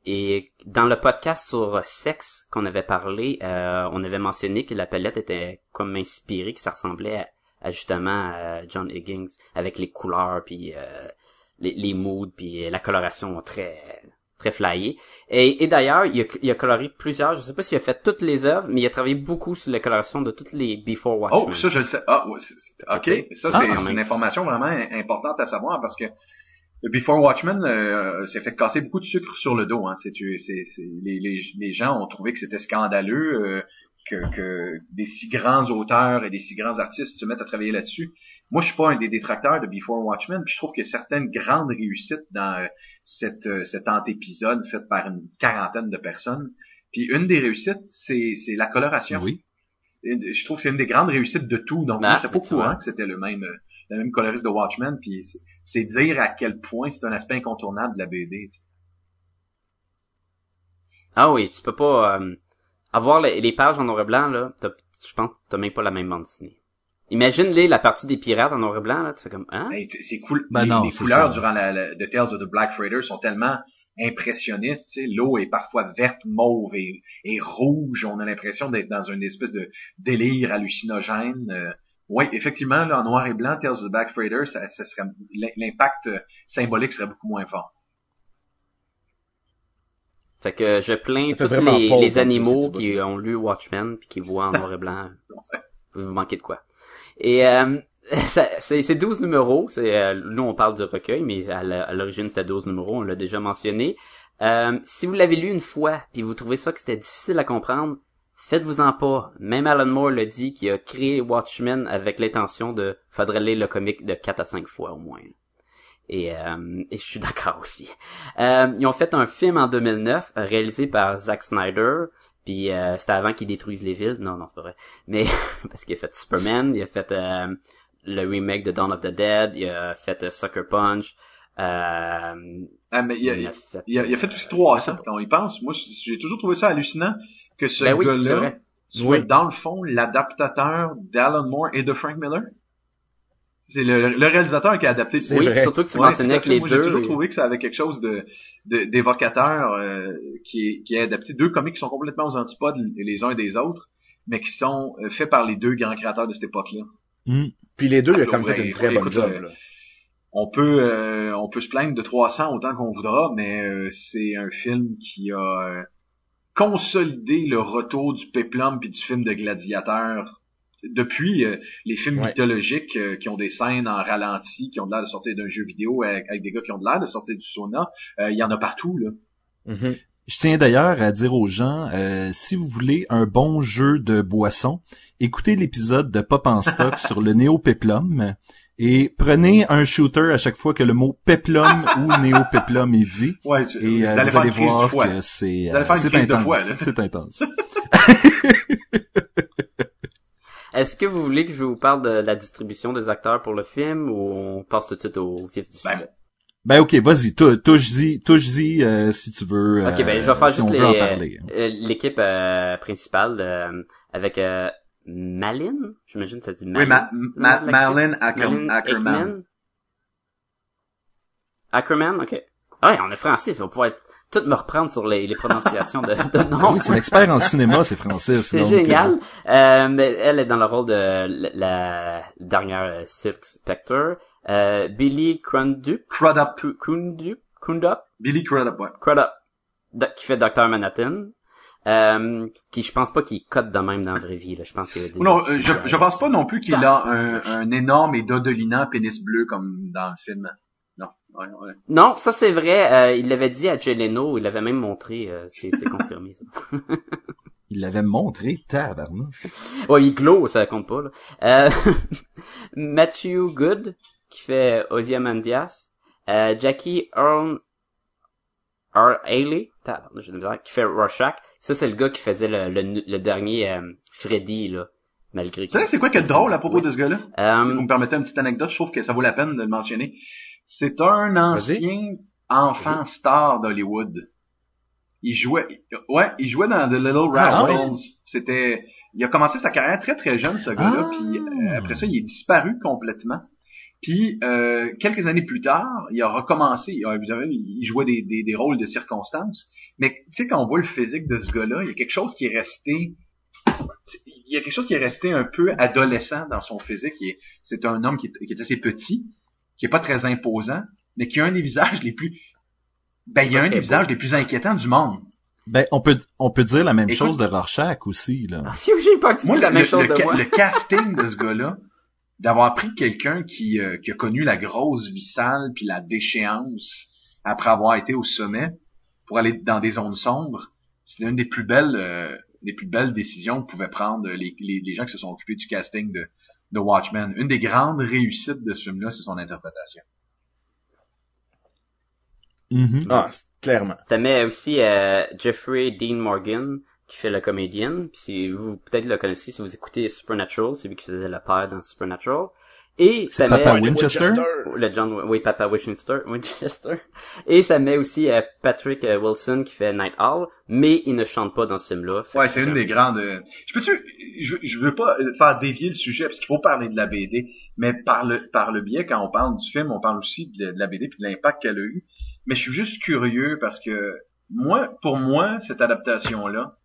Et dans le podcast sur sexe qu'on avait parlé, on avait mentionné que la palette était comme inspirée, que ça ressemblait à, justement à John Higgins avec les couleurs puis les, les moods puis la coloration très très flyée. Et, et d'ailleurs, il a, il a coloré plusieurs, je sais pas s'il a fait toutes les œuvres, mais il a travaillé beaucoup sur la coloration de toutes les Before Watchmen. Oh, ça, je le sais. Ah, ouais, ok. Ça, Ah, c'est même. une information vraiment importante à savoir parce que Before Watchmen euh, s'est fait casser beaucoup de sucre sur le dos. Hein. C'est, c'est, c'est- les, les, les gens ont trouvé que c'était scandaleux euh, que, que des si grands auteurs et des si grands artistes se mettent à travailler là-dessus. Moi, je suis pas un des détracteurs de Before Watchmen, puis je trouve qu'il y a certaines grandes réussites dans euh, cette, euh, cet antépisode fait par une quarantaine de personnes. Puis une des réussites, c'est, c'est la coloration. Oui. Et je trouve que c'est une des grandes réussites de tout. Donc, Ah, moi, j'étais pas au courant que c'était le même, euh, la même coloriste de Watchmen. Puis c'est- dire à quel point c'est un aspect incontournable de la BD. Ah oui, tu peux pas euh, avoir les, les pages en noir et blanc là. Je pense que t'as même pas la même bande dessinée. Imagine les la partie des pirates en noir et blanc là, tu fais comme hein? Hey, c'est cool. Ben les, non, les couleurs ça. durant la, la- de Tales of the Black Freighter sont tellement impressionnistes. tu sais. L'eau est parfois verte, mauve et, et rouge. On a l'impression d'être dans une espèce de délire hallucinogène. Euh, oui, effectivement, là, en noir et blanc, Tales of the Black Freighter, ça, ça serait l'impact euh, symbolique serait beaucoup moins fort. Fait que je plains tous les, les en animaux qui ont lu Watchmen puis qui voient en noir et blanc. Vous vous manquez de quoi? Et euh, c'est c'est 12 numéros. C'est euh, nous on parle du recueil, mais à l'origine c'était 12 numéros. On l'a déjà mentionné. Euh, si vous l'avez lu une fois puis vous trouvez ça que c'était difficile à comprendre, faites-vous-en pas. Même Alan Moore l'a dit qu'il a créé Watchmen avec l'intention de faudrait lire le comic de 4 à 5 fois au moins. Et, euh, et je suis d'accord aussi. Euh, ils ont fait un film en 2009 euh, réalisé par Zack Snyder. Puis euh, c'était avant qu'ils détruisent les villes. Non, non, c'est pas vrai. Mais parce qu'il a fait Superman, il a fait euh, le remake de Dawn of the Dead, il a fait euh, Sucker Punch. Euh, Ah, mais il a, il il, a fait... a, il a fait aussi 300 quand on y pense. Moi, j'ai toujours trouvé ça hallucinant que ce Ben oui, gars-là soit Oui. dans le fond l'adaptateur d'Alan Moore et de Frank Miller. C'est le, le réalisateur qui a adapté. Oui, vrai. surtout que tu Ouais, mentionnais que les Moi, deux... J'ai toujours trouvé que ça avait quelque chose de de- d'évocateur euh, qui, est, qui a adapté deux comics qui sont complètement aux antipodes les uns des autres, mais qui sont euh, faits par les deux grands créateurs de cette époque-là. Hmm. Puis les deux, il a Ah, quand même ouais, fait une très bonne écoute, job. euh, là. On peut euh, on peut se plaindre de 300 autant qu'on voudra, mais euh, c'est un film qui a euh, consolidé le retour du péplum puis du film de gladiateur. Depuis euh, les films Ouais. mythologiques euh, qui ont des scènes en ralenti, qui ont l'air de sortir d'un jeu vidéo avec, avec des gars qui ont l'air de sortir du sauna, euh, il y en a partout là. Mhm. Je tiens d'ailleurs à dire aux gens, euh, si vous voulez un bon jeu de boisson, écoutez l'épisode de Pop en stock sur le néo-peplum et prenez un shooter à chaque fois que le mot peplum ou néo-peplum est dit. Ouais, Et euh, vous allez vous allez voir que c'est euh, de intense. C'est intense. Est-ce que vous voulez que je vous parle de la distribution des acteurs pour le film ou on passe tout de suite au vif du Ben, sujet? Ben ok, vas-y, tou- touche-y, touche-y euh, si tu veux. Ok, ben euh, je vais faire si juste parler. euh, l'équipe euh, principale euh, avec euh, Malin, j'imagine que ça dit Oui, Malin. Ma- Ma- Acker- Malin Ackerman. Ekman? Ackerman, ok. Ah ouais, on est Francis, on va pouvoir être- tout me reprendre sur les, les prononciations de, de Ah noms. oui, c'est un expert en cinéma, c'est Francis. C'est génial. euh, Euh, mais elle est dans le rôle de la, la dernière euh, Silk Spectre. Euh, Billy Crudup, Crudup. Cru- Crudup, Crudup, Billy Crudup, ouais. Crudup, do- qui fait Dr Manhattan. Euh, qui je pense pas qu'il code de même dans la vraie vie là. Je pense qu'il. Non, euh, je, je pense pas non plus qu'il a un, un énorme et dodelinant pénis bleu comme dans le film. Non, ouais, ouais. Non, ça c'est vrai. euh, il l'avait dit à Jay Leno. Il l'avait même montré. euh, c'est c'est confirmé. Ça. Il l'avait montré, tabarnouche. Ouais, il glow, ça compte pas. Là. Euh, Matthew Good qui fait Ozymandias. Euh, Jackie Earl R. Haley, tabarnouche, j'ai qui fait Rorschach. Ça c'est le gars qui faisait le, le, le dernier euh, Freddy là, malgré. Vous savez, c'est quoi qui est drôle à propos Oui. de ce gars-là? Euh, Si vous me permettez une petite anecdote, je trouve que ça vaut la peine de le mentionner. C'est un ancien enfant star d'Hollywood. Il jouait, ouais, il jouait dans The Little Ah, Rascals. C'était, il a commencé sa carrière très très jeune, ce gars-là, Ah. puis euh, après ça, il est disparu complètement. Puis euh, quelques années plus tard, il a recommencé. Il, a- il jouait des, des, des rôles de circonstances. Mais tu sais, quand on voit le physique de ce gars-là, il y a quelque chose qui est resté. Il y a quelque chose qui est resté un peu adolescent dans son physique. C'est un homme qui est, qui est assez petit, qui est pas très imposant, mais qui a un des visages les plus. Ben, il y a un des visages les plus inquiétants du monde. Ben, on peut, on peut dire la même Écoute- chose de Rorschach aussi, là. Ah, J'ai pas dit Moi, la le, même chose le de ca- moi. le casting de ce gars-là, d'avoir pris quelqu'un qui, euh, qui a connu la grosse vie sale puis la déchéance après avoir été au sommet pour aller dans des zones sombres, c'est une des plus belles, euh, des plus belles décisions que pouvaient prendre les, les, les gens qui se sont occupés du casting de, de Watchmen. Une des grandes réussites de ce film-là, c'est son interprétation. Mhm. Ah, c'est- clairement. Ça met aussi euh, Jeffrey Dean Morgan qui fait le comédien. Puis si vous peut-être le connaissez si vous écoutez Supernatural, c'est lui qui faisait le père dans Supernatural. Et ça met Papa Winchester? le John oui Papa Winchester Winchester et ça met aussi euh, Patrick euh, Wilson qui fait Night Owl mais il ne chante pas dans ce film là Ouais, c'est une des grandes. euh, Je peux-tu, je, je veux pas faire dévier le sujet parce qu'il faut parler de la BD, mais par le par le biais quand on parle du film, on parle aussi de, de la BD puis de l'impact qu'elle a eu. Mais je suis juste curieux parce que moi, pour moi, cette adaptation là,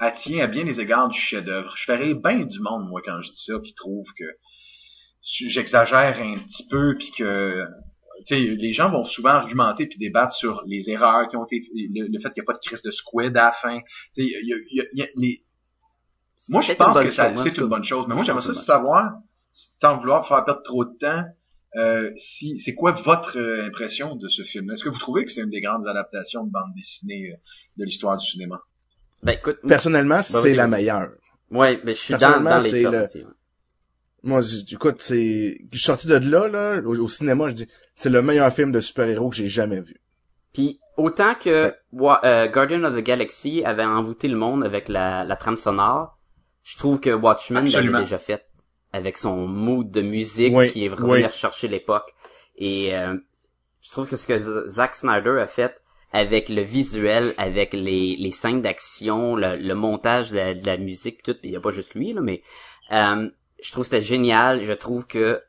elle tient à bien les égards du chef-d'œuvre. Je ferais bien du monde moi quand je dis ça, qui trouve que j'exagère un petit peu puis que tu sais, les gens vont souvent argumenter puis débattre sur les erreurs qui ont été, le, le fait qu'il n'y a pas de crise de squid à la fin. Tu sais, il y a, il y a- il y a les... Moi, je pense que ça, chose, c'est une bonne chose. Mais moi, j'aimerais ça c'est savoir, sans vouloir faire perdre trop de temps, euh, si c'est quoi votre euh, impression de ce film Est-ce que vous trouvez que c'est une des grandes adaptations de bande dessinée euh, de l'histoire du cinéma? Ben écoute Personnellement, c'est vas-y, la meilleure. ouais mais je suis dans, dans les c'est cordes le- aussi, ouais. Moi, écoute, c'est, je suis sorti de là, là, au, au cinéma, je dis, c'est le meilleur film de super-héros que j'ai jamais vu. Puis autant que Wa- euh, Guardian of the Galaxy avait envoûté le monde avec la, la trame sonore, je trouve que Watchmen l'avait déjà fait avec son mood de musique Oui, qui est oui. vraiment chercher l'époque. Et euh, je trouve que ce que Zack Snyder a fait avec le visuel, avec les, les scènes d'action, le, le montage de la, de la musique, tout, il y a pas juste lui là, mais euh, je trouve que c'était génial. Je trouve que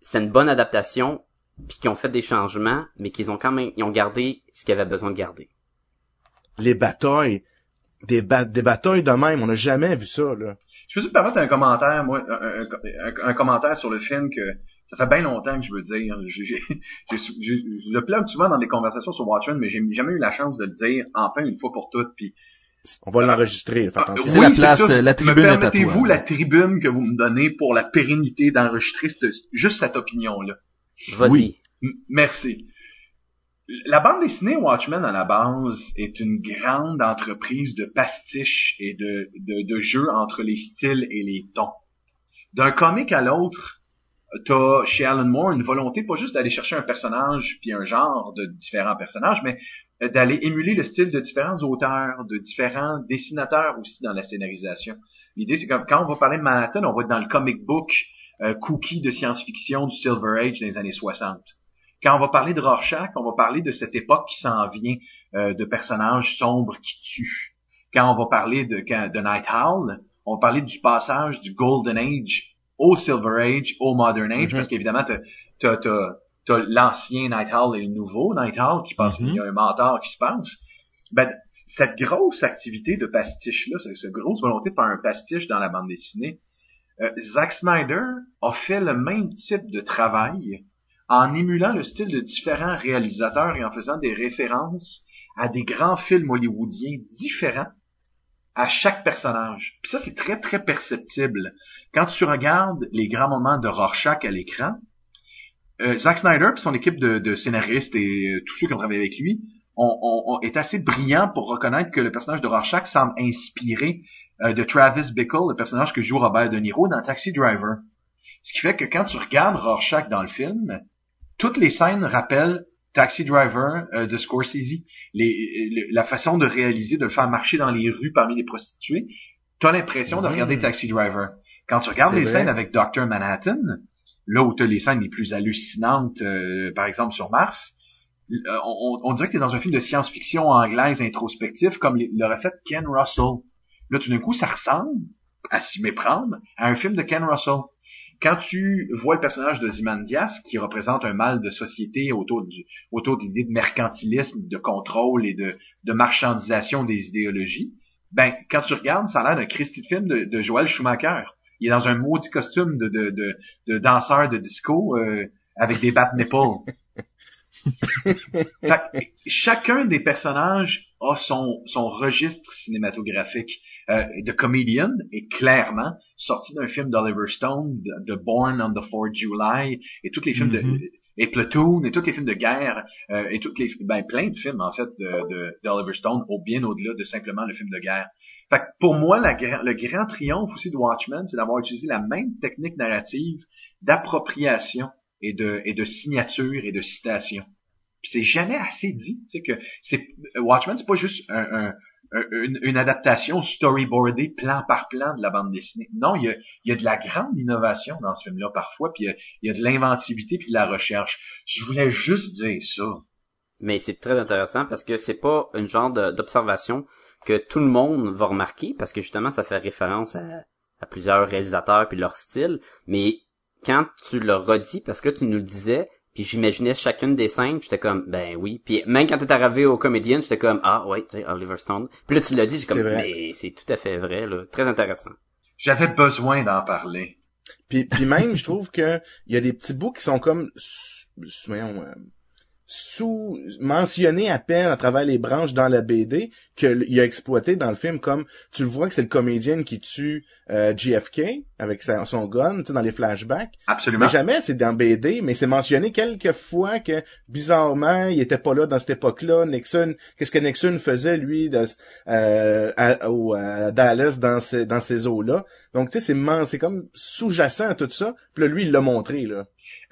c'est une bonne adaptation, puis qu'ils ont fait des changements, mais qu'ils ont quand même, ils ont gardé ce qu'ils avaient besoin de garder. Les batailles, des, ba- des batailles de même, on n'a jamais vu ça, là. Je peux te permettre un commentaire, moi, un, un- un- un commentaire sur le film que ça fait bien longtemps que je veux dire. Je le plug souvent dans des conversations sur Watchmen, mais j'ai jamais eu la chance de le dire enfin une fois pour toutes. Puis On va l'enregistrer, fais Ah. C'est la place, ça. la tribune Me permettez-vous la tribune que vous me donnez pour la pérennité d'enregistrer juste cette opinion-là? Vas-y. Oui. Merci. La bande dessinée Watchmen à la base est une grande entreprise de pastiches et de, de, de jeux entre les styles et les tons. D'un comic à l'autre, t'as chez Alan Moore une volonté pas juste d'aller chercher un personnage puis un genre de différents personnages, mais euh, d'aller émuler le style de différents auteurs, de différents dessinateurs aussi dans la scénarisation. L'idée c'est comme quand on va parler de Manhattan, on va être dans le comic book euh, cookie de science-fiction du Silver Age des années 60. Quand on va parler de Rorschach, on va parler de cette époque qui s'en vient, euh, de personnages sombres qui tuent. Quand on va parler de, de Night Owl, on va parler du passage du Golden Age au Silver Age, au Modern Age, Mhm. parce qu'évidemment, t'as, t'as, l'ancien Night Owl et le nouveau Night Owl qui passe, Mhm. il y a un mentor qui se passe. Ben, cette grosse activité de pastiche-là, cette, cette grosse volonté de faire un pastiche dans la bande dessinée, euh, Zack Snyder a fait le même type de travail en émulant le style de différents réalisateurs et en faisant des références à des grands films hollywoodiens différents à chaque personnage. Puis ça, c'est très, très perceptible. Quand tu regardes les grands moments de Rorschach à l'écran, euh, Zack Snyder et son équipe de, de scénaristes et euh, tous ceux qui ont travaillé avec lui ont, ont- ont- est assez brillant pour reconnaître que le personnage de Rorschach semble inspiré euh, de Travis Bickle, le personnage que joue Robert De Niro dans Taxi Driver. Ce qui fait que quand tu regardes Rorschach dans le film, toutes les scènes rappellent Taxi Driver euh, de Scorsese. Les, le- la façon de réaliser, de le faire marcher dans les rues parmi les prostituées, t'as l'impression de Mm. regarder Taxi Driver. Quand tu regardes les vrai. scènes avec Dr. Manhattan, là où t'as les scènes les plus hallucinantes, euh, par exemple sur Mars, euh, on, on dirait que t'es dans un film de science-fiction anglaise introspectif comme l'aurait fait Ken Russell. Là, tout d'un coup, ça ressemble, à s'y méprendre, à un film de Ken Russell. Quand tu vois le personnage de Zimandias, qui représente un mal de société autour, du, autour de de mercantilisme, de contrôle et de, de marchandisation des idéologies, ben, quand tu regardes, ça a l'air d'un Christy de film de, de Joel Schumacher. Il est dans un maudit costume de, de, de, de danseur de disco euh, avec des bat nipples. Fait chacun des personnages a son, son registre cinématographique. Euh, The Comedian est clairement sorti d'un film d'Oliver Stone, de, de Born on the 4th July, et tous les films de et Platoon, et tous les films de guerre, euh, et toutes les ben plein de films en fait de, de d'Oliver Stone, au bien au-delà de simplement le film de guerre. Fait que pour moi, le grand triomphe aussi de Watchmen, c'est d'avoir utilisé la même technique narrative d'appropriation et de, signature et de citation. Puis c'est jamais assez dit, tu sais que c'est Watchmen, c'est pas juste un, un- un- une, adaptation storyboardée plan par plan de la bande dessinée. Non, il y a, de la grande innovation dans ce film-là parfois, puis il y a, il y a de l'inventivité puis de la recherche. Je voulais juste dire ça. Mais c'est très intéressant parce que c'est pas une genre d'observation que tout le monde va remarquer parce que justement ça fait référence à, à plusieurs réalisateurs puis leur style. Mais quand tu le redis parce que tu nous le disais, puis j'imaginais chacune des scènes, puis j'étais comme ben oui. Puis même quand t'es arrivé au comédien, j'étais comme ah ouais, tu sais Oliver Stone. Puis là tu l'as dit, j'ai comme mais c'est tout à fait vrai là, très intéressant. J'avais besoin d'en parler. Puis, puis même, je trouve que il y a des petits bouts qui sont comme, voyons, euh, sous mentionné à peine à travers les branches dans la BD qu'il a exploité dans le film comme tu le vois que c'est le comédien qui tue euh, JFK avec sa- son gun tu sais dans les flashbacks. Absolument. mais jamais c'est dans BD mais c'est mentionné quelques fois que bizarrement il était pas là dans cette époque-là. Nixon qu'est-ce que Nixon faisait lui de, euh, à, au, à Dallas dans ces dans ces eaux-là. Donc tu sais c'est c'est comme sous-jacent à tout ça. Puis là lui il l'a montré là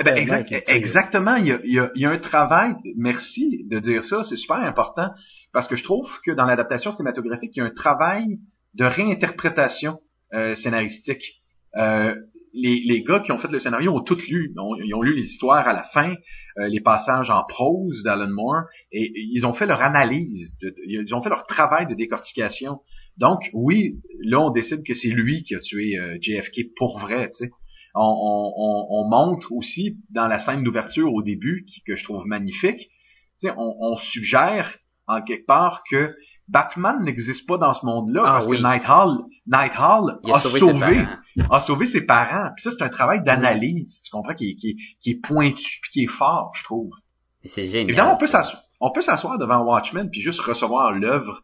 ben, exact- qu'il tire. exactement. Il y, a, il, y a, il y a un travail. Merci de dire ça. C'est super important parce que je trouve que dans l'adaptation cinématographique, il y a un travail de réinterprétation euh, scénaristique. Euh, les, les gars qui ont fait le scénario ont tout lu. Ils ont, ils ont lu les histoires à la fin, euh, les passages en prose d'Alan Moore, et, et ils ont fait leur analyse, de- de- ils ont fait leur travail de décortication. Donc, oui, là, on décide que c'est lui qui a tué euh, JFK pour vrai, tu sais on, on- on- on montre aussi dans la scène d'ouverture au début, qui, que je trouve magnifique, tu sais, on, on suggère en quelque part que Batman n'existe pas dans ce monde-là Ah parce oui. que Nighthall, Nighthall a, a, sauvé, sauvé, ses parents. a sauvé ses parents. Puis ça, c'est un travail d'analyse, tu comprends, qui, est- qui, est- qui est pointu puis qui est fort, je trouve. C'est génial. Évidemment, on peut s'asseoir, on peut s'asseoir devant Watchmen puis juste recevoir l'œuvre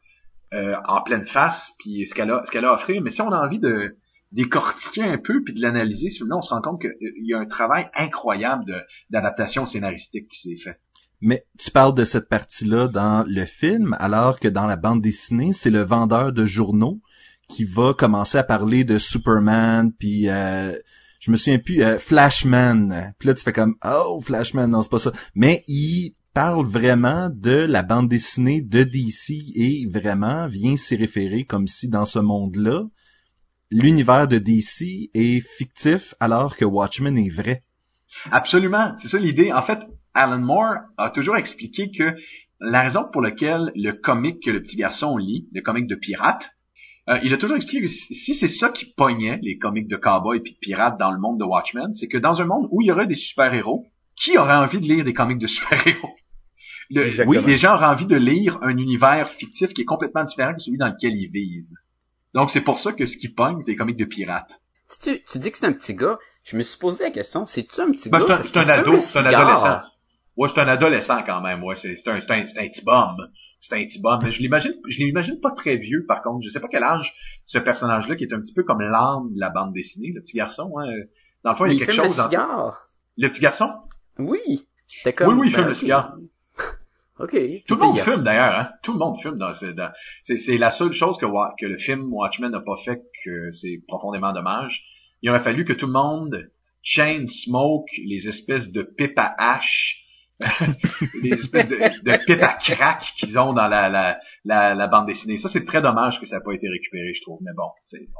euh, en pleine face puis ce qu'elle a, ce qu'elle a à offrir. Mais si on a envie de décortiquer un peu puis de l'analyser, là, on se rend compte qu'il y a un travail incroyable d'adaptation scénaristique qui s'est fait. Mais tu parles de cette partie-là dans le film, alors que dans la bande dessinée, c'est le vendeur de journaux qui va commencer à parler de Superman, puis euh, je me souviens plus, euh, Flashman. Puis là, tu fais comme, oh, Flashman, non, c'est pas ça. Mais il parle vraiment de la bande dessinée de DC et vraiment vient s'y référer comme si dans ce monde-là, l'univers de DC est fictif alors que Watchmen est vrai. Absolument, c'est ça l'idée. En fait, Alan Moore a toujours expliqué que la raison pour laquelle le comic que le petit garçon lit, le comic de pirate, euh, il a toujours expliqué que si c'est ça qui pognait les comics de cowboys et de pirates dans le monde de Watchmen, c'est que dans un monde où il y aurait des super-héros, qui aurait envie de lire des comics de super-héros? Oui, les gens auraient envie de lire un univers fictif qui est complètement différent que celui dans lequel ils vivent. Donc c'est pour ça que ce qui pogne, c'est les comics de pirates. Tu, tu dis que c'est un petit gars. Je me suis posé la question, c'est-tu un petit Ben, gars? c'est un, fume ado, le c'est un adolescent. Ouais, c'est un adolescent quand même, ouais, c'est un, c'est petit bum. C'est un petit bum. Mais je l'imagine, je l'imagine pas très vieux, par contre. Je sais pas quel âge ce personnage-là, qui est un petit peu comme l'âme de la bande dessinée, le petit garçon, hein. Dans le fond, il y a quelque fume le chose. en- cigare. Le petit garçon? Oui. Comme, Oui, oui, il fume ben, le ok. cigare. Ok. Tout le monde fume d'ailleurs, hein. Tout le monde fume dans ce, dans- c'est, c'est la seule chose que, que le film Watchmen n'a pas fait que c'est profondément dommage. Il aurait fallu que tout le monde chain smoke les espèces de pipes à hache, les espèces de, de pipes à crack qu'ils ont dans la, la, la, la bande dessinée. Ça, c'est très dommage que ça n'a pas été récupéré, je trouve. Mais bon,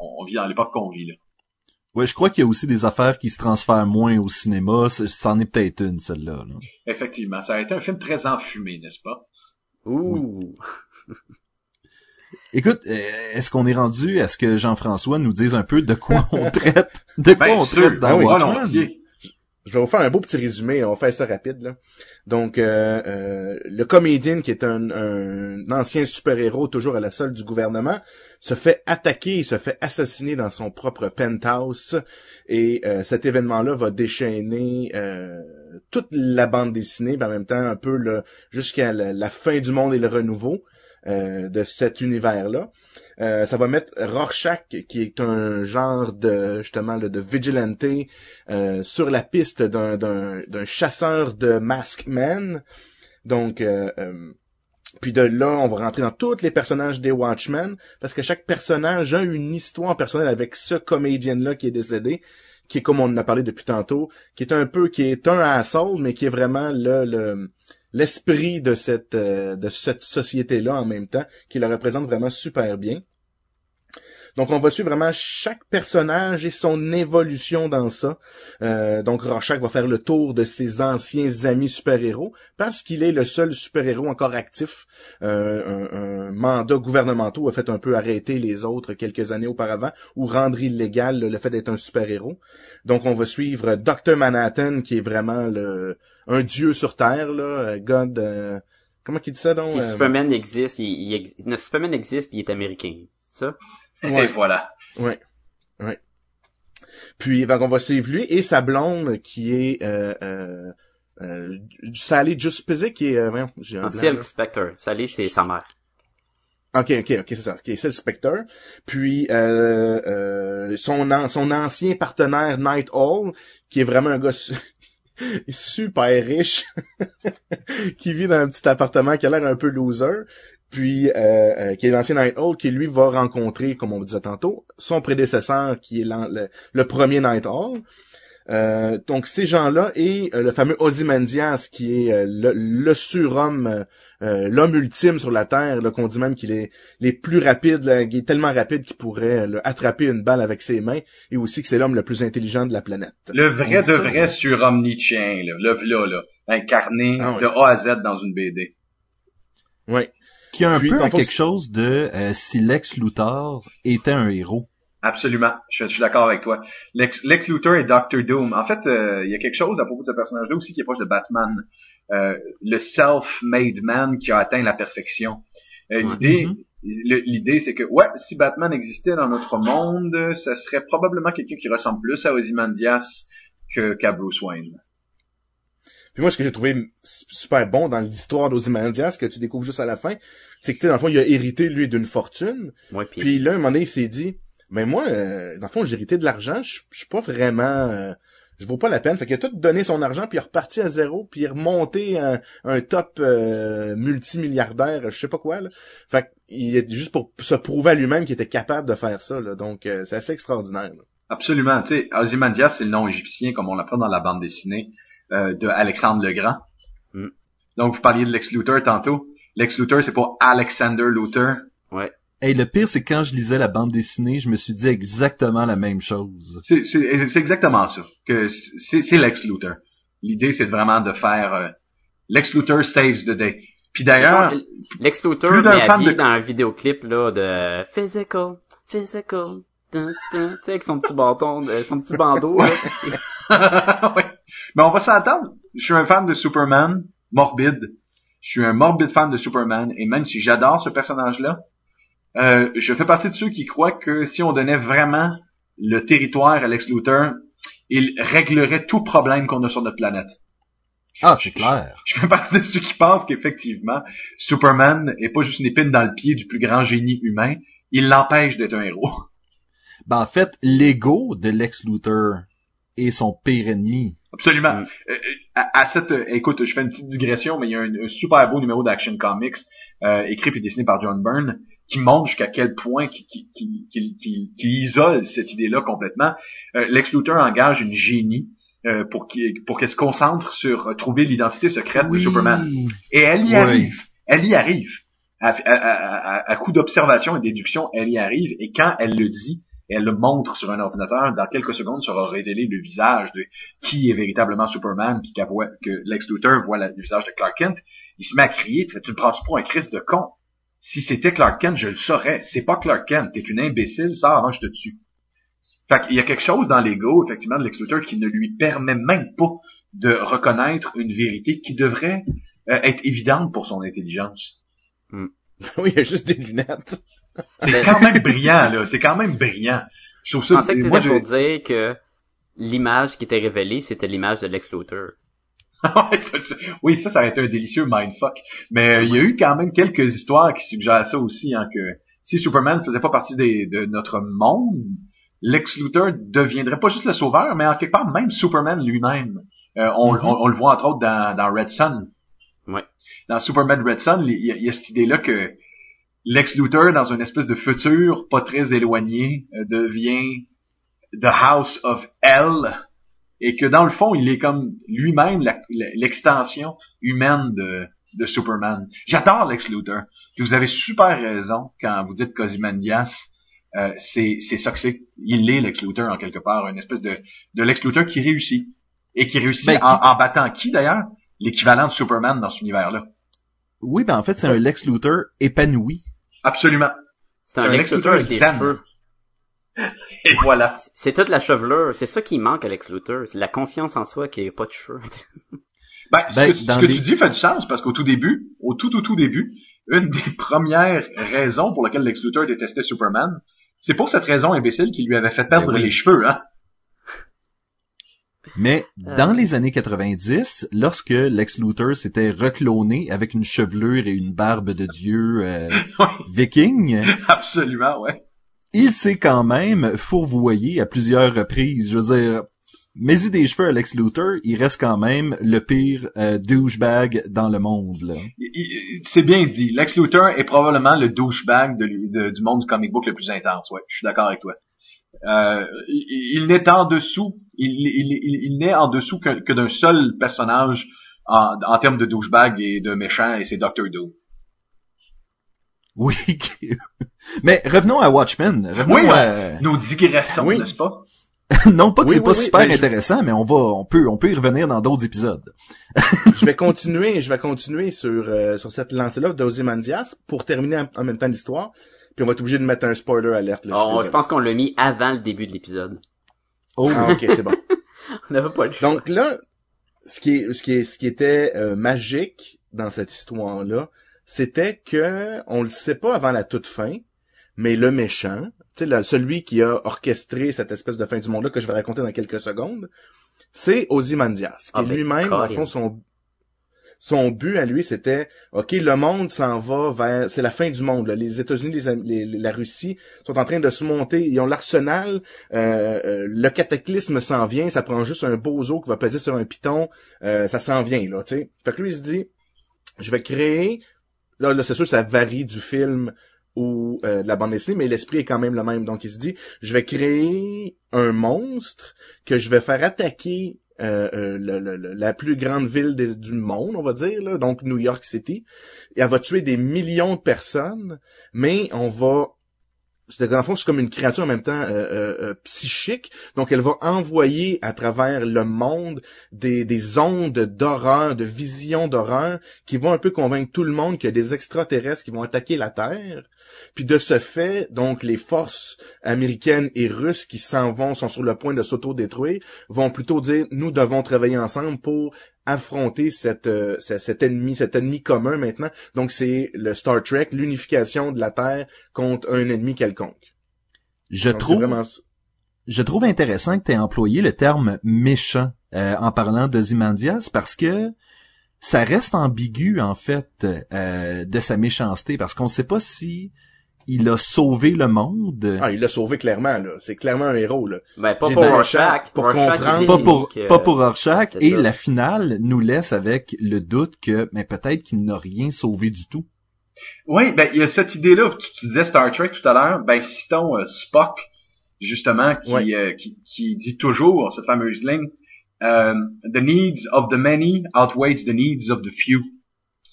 on, on vit dans l'époque qu'on vit, là. Ouais, je crois qu'il y a aussi des affaires qui se transfèrent moins au cinéma. C'en est peut-être une, celle-là. là. Effectivement, ça a été un film très enfumé, n'est-ce pas? Ouh. Écoute, euh, est-ce qu'on est rendu à ce que Jean-François nous dise un peu de quoi on traite, de quoi Ben on sûr, traite dans ah oui, Watchmen? Je vais vous faire un beau petit résumé, on va faire ça rapide. Donc euh, euh, le comédien qui est un, ancien super-héros toujours à la solde du gouvernement se fait attaquer, il se fait assassiner dans son propre penthouse et euh, cet événement-là va déchaîner toute la bande dessinée, mais en même temps un peu jusqu'à la fin du monde et le renouveau euh, de cet univers-là. Euh, ça va mettre Rorschach, qui est un genre de justement de vigilante euh, sur la piste d'un, chasseur de Masked Man. Donc, puis de là, on va rentrer dans tous les personnages des Watchmen, parce que chaque personnage a une histoire personnelle avec ce comédien-là qui est décédé, qui est comme on en a parlé depuis tantôt, qui est un peu, qui est un asshole, mais qui est vraiment le, le l'esprit de cette euh, de cette société-là en même temps, qui le représente vraiment super bien. Donc on va suivre vraiment chaque personnage et son évolution dans ça. Euh, donc Rorschach va faire le tour de ses anciens amis super-héros parce qu'il est le seul super-héros encore actif. Euh, un, un mandat gouvernemental a fait un peu arrêter les autres quelques années auparavant ou rendre illégal le fait d'être un super-héros. Donc on va suivre Dr Manhattan qui est vraiment le un dieu sur terre là, God euh, comment qu'il dit ça donc Si euh, Superman existe, il, il ex- Superman existe puis il est américain. C'est ça? Ouais. Et voilà. Ouais. Ouais. Puis donc, on va suivre lui et sa blonde qui est euh, euh, euh, Sally Juspizik qui est, euh, j'ai un. Spectre. Sally, c'est sa mère. Ok, ok, ok, c'est ça. Ok, c'est le Spectre. Puis euh, euh, son an- son ancien partenaire Night Owl, qui est vraiment un gars su- super riche, qui vit dans un petit appartement qui a l'air un peu loser. Puis euh, euh, qui est l'ancien Night Owl, qui lui va rencontrer, comme on disait tantôt, son prédécesseur, qui est le, le premier Night Owl. Euh, donc ces gens-là et euh, le fameux Ozymandias qui est euh, le, le surhomme, euh, l'homme ultime sur la Terre, qu'on dit même qu'il est les plus rapides, là, il est tellement rapide qu'il pourrait là, attraper une balle avec ses mains, et aussi que c'est l'homme le plus intelligent de la planète. Le vrai de vrai surhomme nietzschéen, le v'là, là, incarné Ah de A à Z dans une BD. Ouais. Qui a un Puis, peu quelque chose de euh, si Lex Luthor était un héros. Absolument, je, je suis d'accord avec toi. Lex, Lex Luthor et Doctor Doom. En fait, euh, il y a quelque chose à propos de ce personnage-là aussi qui est proche de Batman. Euh, le self-made man qui a atteint la perfection. Euh. L'idée, Mhm. le- l'idée, c'est que ouais, si Batman existait dans notre monde, ce serait probablement quelqu'un qui ressemble plus à Ozymandias que qu'à Bruce Wayne. Puis moi, ce que j'ai trouvé super bon dans l'histoire d'Ozymandias, que tu découvres juste à la fin, c'est que, tu sais, dans le fond, il a hérité, lui, d'une fortune, Ouais, puis Puis là, un moment donné, il s'est dit, mais moi, euh, dans le fond, j'ai hérité de l'argent, je suis pas vraiment... euh, je vaux pas la peine. Fait qu'il a tout donné son argent, puis il est reparti à zéro, puis il est remonté un, un top euh, multimilliardaire, je sais pas quoi. Là. Fait qu'il est juste pour se prouver à lui-même qu'il était capable de faire ça. Là. Donc, euh, c'est assez extraordinaire. là. Absolument. Tu sais, Ozymandias, c'est le nom égyptien, comme on l'apprend dans la bande dessinée euh, de Alexandre le Grand. Mm. Donc, vous parliez de Lex Luthor tantôt. Lex Luthor, c'est pas Alexander Luthor. ouais. Hey, le pire, c'est que quand je lisais la bande dessinée, je me suis dit exactement la même chose. C'est, c'est, c'est exactement ça. Que c'est, c'est Lex Luthor. L'idée, c'est vraiment de faire euh, Lex Luthor saves the day. Puis d'ailleurs, Lex Luthor, fan habillé de- dans un vidéoclip, là, de Physical, Physical, tu sais, avec son petit bâton, de- son petit bandeau, là. ouais. Mais on va s'entendre. Je suis un fan de Superman, morbide. Je suis un morbide fan de Superman, et même si j'adore ce personnage-là, euh, je fais partie de ceux qui croient que si on donnait vraiment le territoire à Lex Luthor, il réglerait tout problème qu'on a sur notre planète. Ah, c'est clair. Je fais partie de ceux qui pensent qu'effectivement, Superman est pas juste une épine dans le pied du plus grand génie humain, il l'empêche d'être un héros. Ben, en fait, l'ego de Lex Luthor est son pire ennemi. Absolument. Mm. Euh, euh, à, à cette, euh, écoute, je fais une petite digression, mais il y a un, un super beau numéro d'Action Comics euh, écrit et dessiné par John Byrne qui montre jusqu'à quel point qui qui qui qui- isole cette idée-là complètement. Euh, Lex Luthor engage une génie euh, pour qu'il- pour qu'elle se concentre sur trouver l'identité secrète de Superman. Et elle y Oui. arrive. Elle y arrive. À, à, à- à- coup d'observation et déduction, elle y arrive. Et quand elle le dit, elle le montre sur un ordinateur, dans quelques secondes sera révélé le visage de qui est véritablement Superman, puis voit, que Lex Luthor voit le visage de Clark Kent. Il se met à crier, tu me prends-tu pour un Christ de con? Si c'était Clark Kent, je le saurais. C'est pas Clark Kent. T'es une imbécile, sors avant que je te tue. Fait qu'il y a quelque chose dans l'ego, effectivement, de Lex Luthor qui ne lui permet même pas de reconnaître une vérité qui devrait euh, être évidente pour son intelligence. oui, il y a juste des lunettes. C'est quand même brillant, là. C'est quand même brillant. Je trouve Je ça... pensais que moi, t'étais je- pour dire que l'image qui était révélée, c'était l'image de Lex Luthor. Oui, ça, ça aurait été un délicieux mindfuck. Mais euh, il y a eu quand même quelques histoires qui suggèrent ça aussi, hein, que si Superman faisait pas partie des- de notre monde, Lex Luthor deviendrait pas juste le sauveur, mais en quelque part même Superman lui-même. Euh, on, Mhm. on- on le voit entre autres dans, dans Red Sun. Ouais. Dans Superman Red Sun, il y, y a cette idée-là que Lex Luthor, dans une espèce de futur pas très éloigné, euh, devient The House of Hell, et que dans le fond, il est comme lui-même l'extension humaine de, de Superman. J'adore Lex Luthor. Puis vous avez super raison quand vous dites qu'Ozymandias, euh, c'est c'est ça que c'est. Il est Lex Luthor en quelque part, une espèce de, de Lex Luthor qui réussit. Et qui réussit Ben, qui- en, en battant qui d'ailleurs? L'équivalent de Superman dans cet univers-là. Oui, ben en fait, c'est un Lex Luthor épanoui. Absolument. C'est un Lex Luthor avec des zen. cheveux. Et voilà. C'est toute la chevelure. C'est ça qui manque à Lex Luthor. C'est la confiance en soi qui est pas de cheveux. Ben, Ben, ce que, dans ce que les- tu dis fait du sens parce qu'au tout début, au tout tout tout début, une des premières raisons pour lesquelles Lex Luthor détestait Superman, c'est pour cette raison imbécile qui lui avait fait perdre Ben oui. les cheveux, hein. Mais dans les années 90, lorsque Lex Luthor s'était recloné avec une chevelure et une barbe de dieu euh, viking, Absolument, ouais. il s'est quand même fourvoyé à plusieurs reprises. Je veux dire, mais des cheveux à Lex Luthor, il reste quand même le pire euh, douchebag dans le monde. C'est bien dit. Lex Luthor est probablement le douchebag de- du monde du comic book le plus intense. Ouais, je suis d'accord avec toi. Euh, il, il n'est en dessous, il, il, il, il n'est en dessous que, que d'un seul personnage en, en termes de douchebag et de méchant, et c'est Doctor Doom. Oui. mais revenons à Watchmen. Revenons Oui, à... Nos digressons, Oui. n'est-ce pas? non pas que Oui, c'est oui, pas oui, super mais je- intéressant, mais on va, on peut, on peut y revenir dans d'autres épisodes. je vais continuer, je vais continuer sur euh, sur cette lancée-là d'Ozymandias pour terminer en, en même temps l'histoire. Puis on va être obligé de mettre un spoiler alerte. Là, Oh, je pense qu'on l'a mis avant le début de l'épisode. Oh. Ah ok, c'est bon. On n'avait pas le choix. Donc là, ce qui est, ce qui est, ce qui était euh, magique dans cette histoire-là, c'était que on le sait pas avant la toute fin, mais le méchant, tu sais, celui qui a orchestré cette espèce de fin du monde-là que je vais raconter dans quelques secondes, c'est Ozymandias, qui Ah, ben, lui-même, dans le fond, son son but à lui, c'était, OK, le monde s'en va vers, c'est la fin du monde. Les États-Unis, les- la Russie sont en train de se monter. Ils ont l'arsenal. euh, euh, le cataclysme s'en vient. Ça prend juste un bozo qui va peser sur un piton. euh, ça s'en vient, là, tu sais. Fait que lui, il se dit, je vais créer, là, là c'est sûr, ça varie du film ou euh, de la bande dessinée, mais l'esprit est quand même le même. Donc, il se dit, je vais créer un monstre que je vais faire attaquer euh, euh, la plus grande ville du monde, on va dire, donc New York City. Et elle va tuer des millions de personnes, mais on va... C'est dans le fond, c'est comme une créature en même temps euh, psychique. Donc, elle va envoyer à travers le monde des, des ondes d'horreur, de visions d'horreur, qui vont un peu convaincre tout le monde qu'il y a des extraterrestres qui vont attaquer la Terre. Puis de ce fait, donc les forces américaines et russes qui s'en vont, sont sur le point de s'auto-détruire, vont plutôt dire nous devons travailler ensemble pour affronter cette, euh, ce- cet ennemi, cet ennemi commun maintenant. Donc c'est le Star Trek, l'unification de la Terre contre un ennemi quelconque. Je Donc, trouve, vraiment... je trouve intéressant que tu aies employé le terme méchant euh, en parlant de Zimandias parce que ça reste ambigu en fait euh, de sa méchanceté parce qu'on ne sait pas si il a sauvé le monde. Ah, il l'a sauvé clairement, là. C'est clairement un héros, là. Ben, pas pour Rorschach. pour Rorschach, comprendre- pas pour que- pas pour Rorschach et ça. la finale nous laisse avec le doute que mais peut-être qu'il n'a rien sauvé du tout. Oui, ben il y a cette idée-là. Tu, tu disais Star Trek tout à l'heure. Ben citons euh, Spock justement qui, Ouais. euh, qui qui dit toujours cette fameuse ligne euh, The needs of the many outweighs the needs of the few.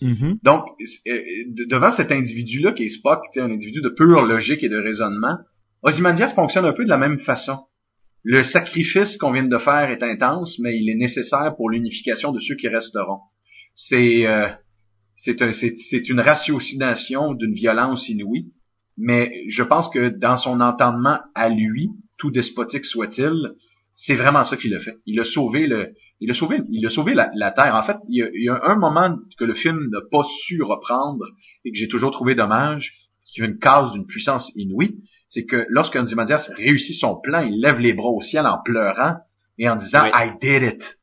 Mhm. Donc euh, de- devant cet individu-là qui est Spock, un individu de pure logique et de raisonnement, Ozymandias fonctionne un peu de la même façon. Le sacrifice qu'on vient de faire est intense, mais il est nécessaire pour l'unification de ceux qui resteront. C'est euh, c'est une ratiocination d'une violence inouïe, mais je pense que dans son entendement à lui, tout despotique soit-il, c'est vraiment ça qu'il a fait. Il a sauvé le, il a sauvé, il a sauvé la, la terre. En fait, il y, a, il y a un moment que le film n'a pas su reprendre et que j'ai toujours trouvé dommage, qui est une case d'une puissance inouïe, c'est que lorsque Ozymandias réussit son plan, il lève les bras au ciel en pleurant et en disant Oui. I did it.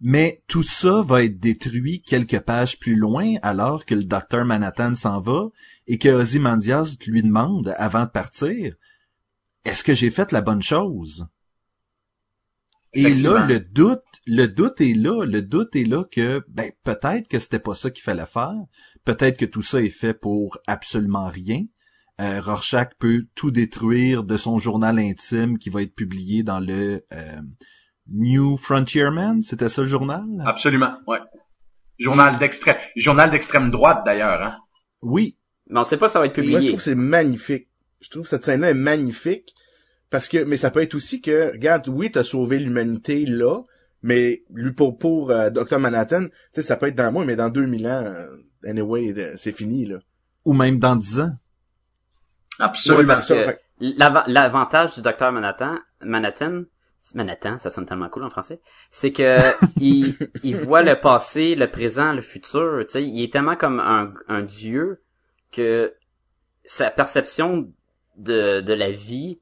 Mais tout ça va être détruit quelques pages plus loin alors que le docteur Manhattan s'en va et que Ozymandias lui demande avant de partir Est-ce que j'ai fait la bonne chose? Et là, le doute, le doute est là, le doute est là que, ben, peut-être que c'était pas ça qu'il fallait faire, peut-être que tout ça est fait pour absolument rien. Euh, Rorschach peut tout détruire de son journal intime qui va être publié dans le euh, New Frontierman, c'était ça le journal? Absolument, ouais. Journal d'extrême, journal d'extrême droite d'ailleurs, hein. Oui, Mais on sait pas ça va être Moi, je publié. trouve que c'est magnifique. Je trouve que cette scène-là est magnifique. Parce que, mais ça peut être aussi que, regarde, oui, t'as sauvé l'humanité là, mais lui pour, pour euh, Dr. Manhattan, tu sais, ça peut être dans moi, mais dans 2000 ans, euh, anyway, c'est fini, là. ou même dans dix ans. Absolument. Ouais, parce c'est ça, que fait- l'ava- L'avantage du docteur Manhattan, Manhattan, Manhattan, ça sonne tellement cool en français, c'est que il, il voit le passé, le présent, le futur. Tu sais, il est tellement comme un, un dieu que sa perception de, de la vie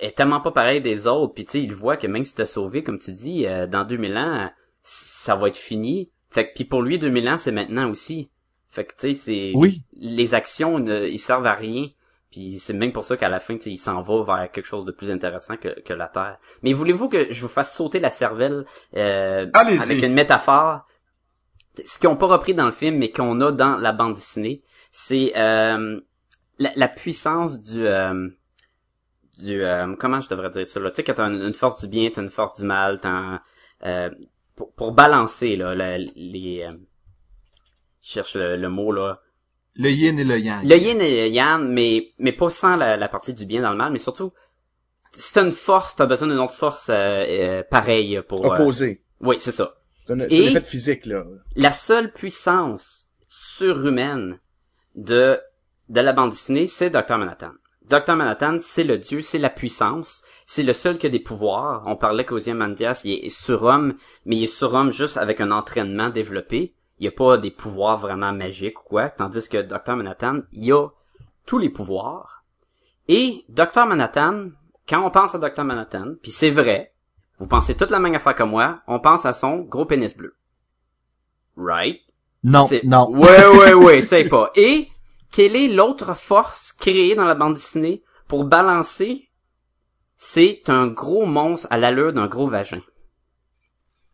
est tellement pas pareil des autres. Puis tu sais, il voit que même si t'as sauvé, comme tu dis, euh, dans 2000 ans, ça va être fini. Fait que puis pour lui, 2000 ans, c'est maintenant aussi. Fait que tu sais, c'est Oui. les actions, ne, ils servent à rien. Puis c'est même pour ça qu'à la fin, tu sais, il s'en va vers quelque chose de plus intéressant que, que la Terre. Mais voulez-vous que je vous fasse sauter la cervelle euh, avec une métaphore? Ce qu'ils ont pas repris dans le film, mais qu'on a dans la bande dessinée, c'est euh, la, la puissance du... euh, du euh, comment je devrais dire ça là? Tu sais quand t'as une, une force du bien t'as une force du mal t'as euh, pour, pour balancer là la- les euh, je cherche le, le mot là Le yin et le yang. le yin et le yang mais mais pas sans la, la partie du bien dans le mal mais surtout si t'as une force t'as besoin d'une autre force euh, euh, pareille pour euh, Opposé. oui c'est ça C'est un, c'est Et- un effet physique, là. la seule puissance surhumaine de de la bande dessinée, c'est Dr. Manhattan. Dr. Manhattan, c'est le dieu, c'est la puissance, c'est le seul qui a des pouvoirs. On parlait qu'Ozymandias, il est surhomme, mais il est surhomme juste avec un entraînement développé. Il n'y a pas des pouvoirs vraiment magiques ou quoi, tandis que Dr. Manhattan, il a tous les pouvoirs. Et Dr. Manhattan, quand on pense à Dr. Manhattan, puis c'est vrai, vous pensez toute la même affaire que moi, on pense à son gros pénis bleu. Right? Non, C'est- non. Ouais, ouais, ouais, c'est pas. Et quelle est l'autre force créée dans la bande dessinée pour balancer? C'est un gros monstre à l'allure d'un gros vagin?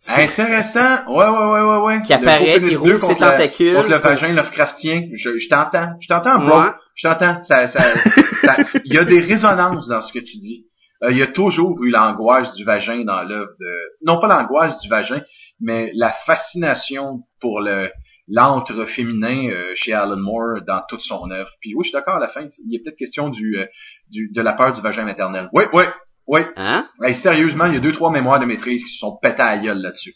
Intéressant. Ouais, ouais, ouais, ouais, ouais. Qui apparaît, qui roule ses tentacules. Contre le vagin Lovecraftien. Je, je t'entends. Je t'entends, bro. Ouais. Je t'entends. Ça, ça, ça- il y a des résonances dans ce que tu dis. Euh, il y a toujours eu l'angoisse du vagin dans l'œuvre de, non pas l'angoisse du vagin, mais la fascination pour le, l'antre féminin euh, chez Alan Moore dans toute son œuvre. Puis oui, je suis d'accord à la fin. Il y a peut-être question du, euh, du, de la peur du vagin maternel. Oui, oui, oui. Hein? Hey, sérieusement, il y a deux, trois mémoires de maîtrise qui se sont pétés à la gueule là-dessus.